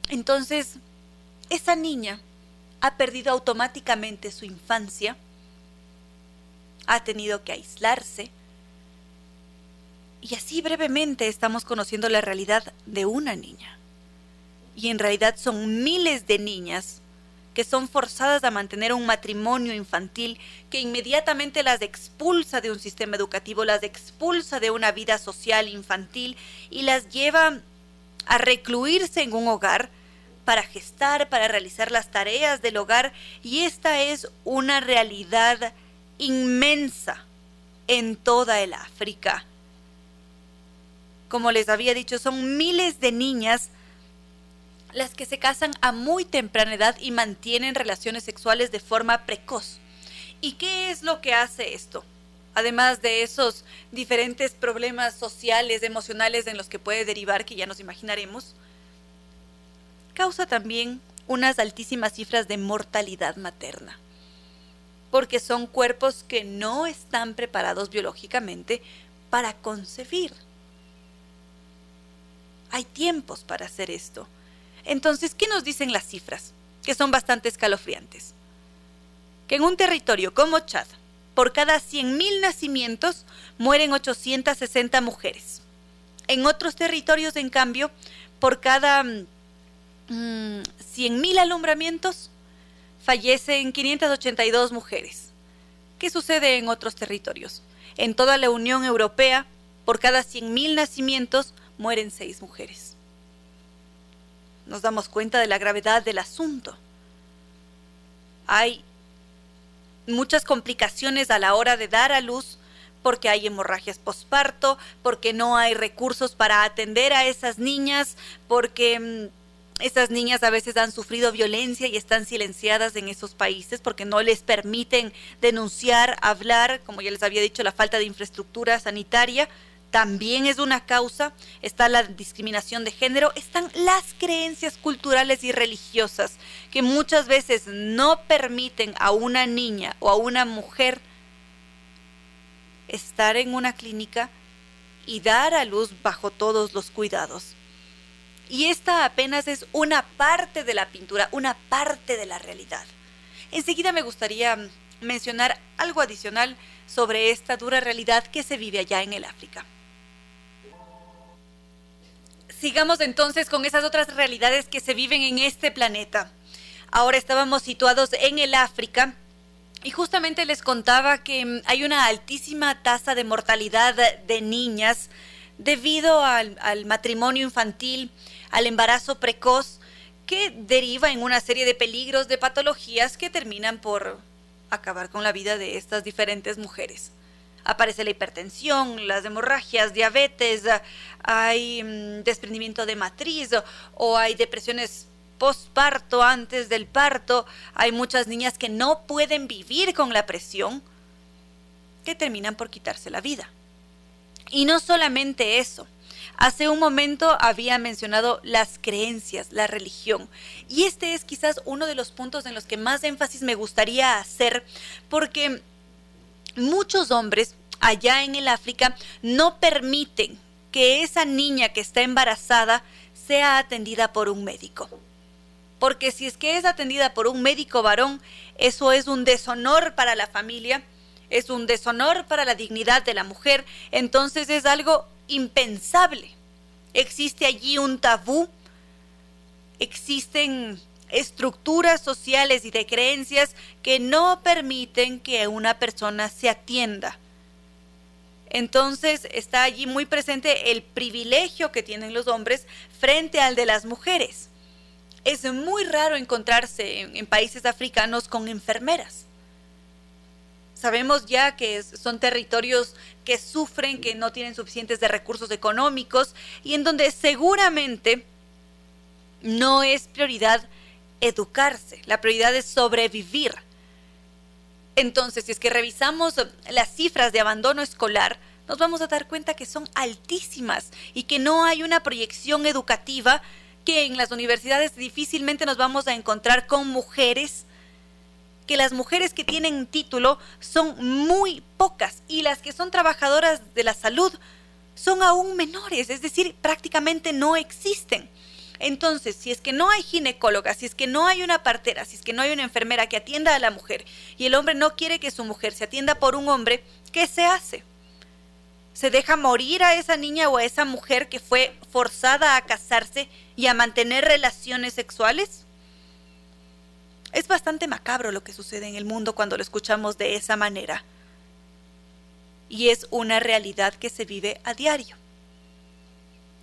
Entonces, esa niña ha perdido automáticamente su infancia, ha tenido que aislarse, y así brevemente estamos conociendo la realidad de una niña. Y en realidad son miles de niñas que son forzadas a mantener un matrimonio infantil que inmediatamente las expulsa de un sistema educativo, las expulsa de una vida social infantil y las lleva a recluirse en un hogar para gestar, para realizar las tareas del hogar y esta es una realidad inmensa en toda el África. Como les había dicho, son miles de niñas las que se casan a muy temprana edad y mantienen relaciones sexuales de forma precoz. ¿Y qué es lo que hace esto? Además de esos diferentes problemas sociales, emocionales en los que puede derivar, que ya nos imaginaremos, causa también unas altísimas cifras de mortalidad materna, porque son cuerpos que no están preparados biológicamente para concebir. Hay tiempos para hacer esto entonces, ¿qué nos dicen las cifras? Que son bastante escalofriantes. Que en un territorio como Chad, por cada 100.000 nacimientos mueren 860 mujeres. En otros territorios, en cambio, por cada 100.000 mm, alumbramientos fallecen 582 mujeres. ¿Qué sucede en otros territorios? En toda la Unión Europea, por cada 100.000 nacimientos mueren 6 mujeres nos damos cuenta de la gravedad del asunto. Hay muchas complicaciones a la hora de dar a luz porque hay hemorragias posparto, porque no hay recursos para atender a esas niñas, porque mm, esas niñas a veces han sufrido violencia y están silenciadas en esos países porque no les permiten denunciar, hablar, como ya les había dicho, la falta de infraestructura sanitaria también es una causa, está la discriminación de género, están las creencias culturales y religiosas que muchas veces no permiten a una niña o a una mujer estar en una clínica y dar a luz bajo todos los cuidados. Y esta apenas es una parte de la pintura, una parte de la realidad. Enseguida me gustaría mencionar algo adicional sobre esta dura realidad que se vive allá en el África sigamos entonces con esas otras realidades que se viven en este planeta. Ahora estábamos situados en el África y justamente les contaba que mm, hay una altísima tasa de mortalidad de niñas debido al, al matrimonio infantil, al embarazo precoz, que deriva en una serie de peligros, de patologías que terminan por acabar con la vida de estas diferentes mujeres aparece la hipertensión, las hemorragias, diabetes, hay mm, desprendimiento de matriz o, hay depresiones postparto, antes del parto, hay muchas niñas que no pueden vivir con la presión, que terminan por quitarse la vida. Y no solamente eso, Hace un momento había mencionado las creencias, la religión, y este es quizás uno de los puntos en los que más énfasis me gustaría hacer, porque muchos hombres allá en el África no permiten que esa niña que está embarazada sea atendida por un médico. Porque si es que es atendida por un médico varón, eso es un deshonor para la familia, es un deshonor para la dignidad de la mujer, entonces es algo impensable. Existe allí un tabú, existen estructuras sociales y de creencias que no permiten que una persona se atienda. Entonces está allí muy presente el privilegio que tienen los hombres frente al de las mujeres. Es muy raro encontrarse en, países africanos con enfermeras. Sabemos ya que son territorios que sufren, que no tienen suficientes de recursos económicos y en donde seguramente no es prioridad educarse, la prioridad es sobrevivir. Entonces, si es que revisamos las cifras de abandono escolar, nos vamos a dar cuenta que son altísimas y que no hay una proyección educativa que en las universidades difícilmente nos vamos a encontrar con mujeres que las mujeres que tienen título son muy pocas y las que son trabajadoras de la salud son aún menores, es decir, prácticamente no existen. Entonces, si es que no hay ginecóloga, si es que no hay una partera, si es que no hay una enfermera que atienda a la mujer y el hombre no quiere que su mujer se atienda por un hombre, ¿qué se hace? ¿Se deja morir a esa niña o a esa mujer que fue forzada a casarse y a mantener relaciones sexuales? Es bastante macabro lo que sucede en el mundo cuando lo escuchamos de esa manera. Y es una realidad que se vive a diario.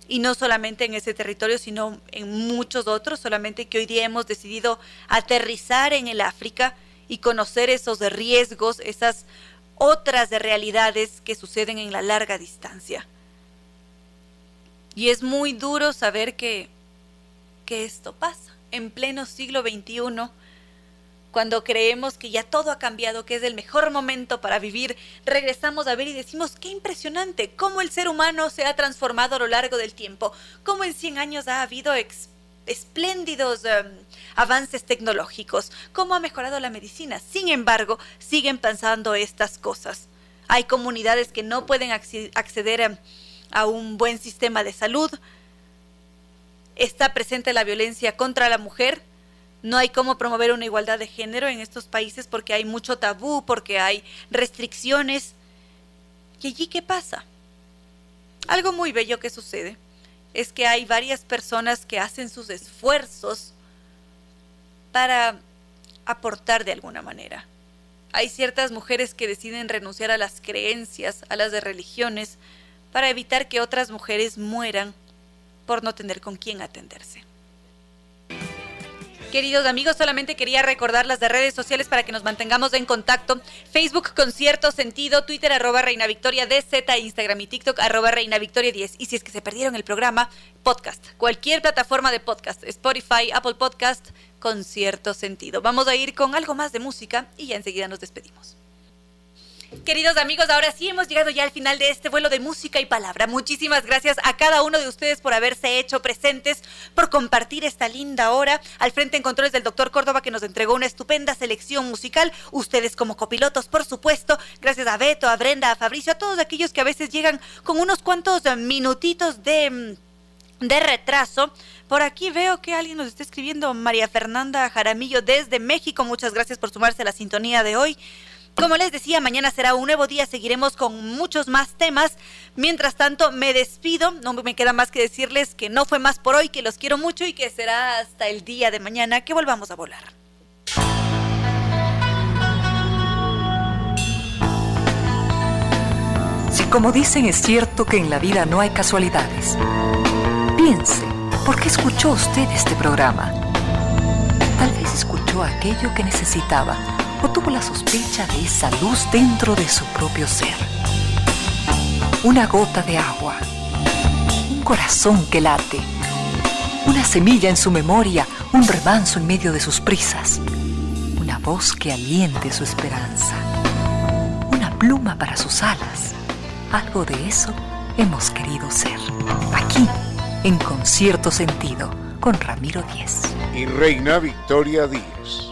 Y no solamente en ese territorio, sino en muchos otros, solamente que hoy día hemos decidido aterrizar en el África y conocer esos riesgos, esas otras realidades que suceden en la larga distancia. Y es muy duro saber que, que esto pasa en pleno siglo XXI cuando creemos que ya todo ha cambiado, que es el mejor momento para vivir, regresamos a ver y decimos, qué impresionante, cómo el ser humano se ha transformado a lo largo del tiempo, cómo en 100 años ha habido espléndidos em, avances tecnológicos, cómo ha mejorado la medicina. Sin embargo, siguen pensando estas cosas. Hay comunidades que no pueden acceder em, a un buen sistema de salud. Está presente la violencia contra la mujer no hay cómo promover una igualdad de género en estos países porque hay mucho tabú, porque hay restricciones. ¿Y allí qué pasa? Algo muy bello que sucede es que hay varias personas que hacen sus esfuerzos para aportar de alguna manera. Hay ciertas mujeres que deciden renunciar a las creencias, a las de religiones, para evitar que otras mujeres mueran por no tener con quién atenderse. Queridos amigos, solamente quería recordar las de redes sociales para que nos mantengamos en contacto. Facebook con cierto sentido, Twitter arroba Reina Victoria DZ, Instagram y TikTok arroba Reina Victoria 10. Y si es que se perdieron el programa, podcast. Cualquier plataforma de podcast, Spotify, Apple Podcast, con cierto sentido. Vamos a ir con algo más de música y ya enseguida nos despedimos. Queridos amigos, ahora sí hemos llegado ya al final de este vuelo de música y palabra. Muchísimas gracias a cada uno de ustedes por haberse hecho presentes, por compartir esta linda hora. Al frente en controles del doctor Córdoba que nos entregó una estupenda selección musical. Ustedes como copilotos, por supuesto. Gracias a Beto, a Brenda, a Fabricio, a todos aquellos que a veces llegan con unos cuantos minutitos de, de retraso. Por aquí veo que alguien nos está escribiendo, María Fernanda Jaramillo desde México. Muchas gracias por sumarse a la sintonía de hoy. Como les decía, mañana será un nuevo día, seguiremos con muchos más temas. Mientras tanto, me despido, no me queda más que decirles que no fue más por hoy, que los quiero mucho y que será hasta el día de mañana que volvamos a volar. Si como dicen es cierto que en la vida no hay casualidades, piense, ¿por qué escuchó usted este programa? Tal vez escuchó aquello que necesitaba o tuvo la sospecha de esa luz dentro de su propio ser. Una gota de agua, un corazón que late, una semilla en su memoria, un remanso en medio de sus prisas, una voz que aliente su esperanza, una pluma para sus alas. Algo de eso hemos querido ser aquí en Concierto Sentido con Ramiro Díez. Y Reina Victoria Díez.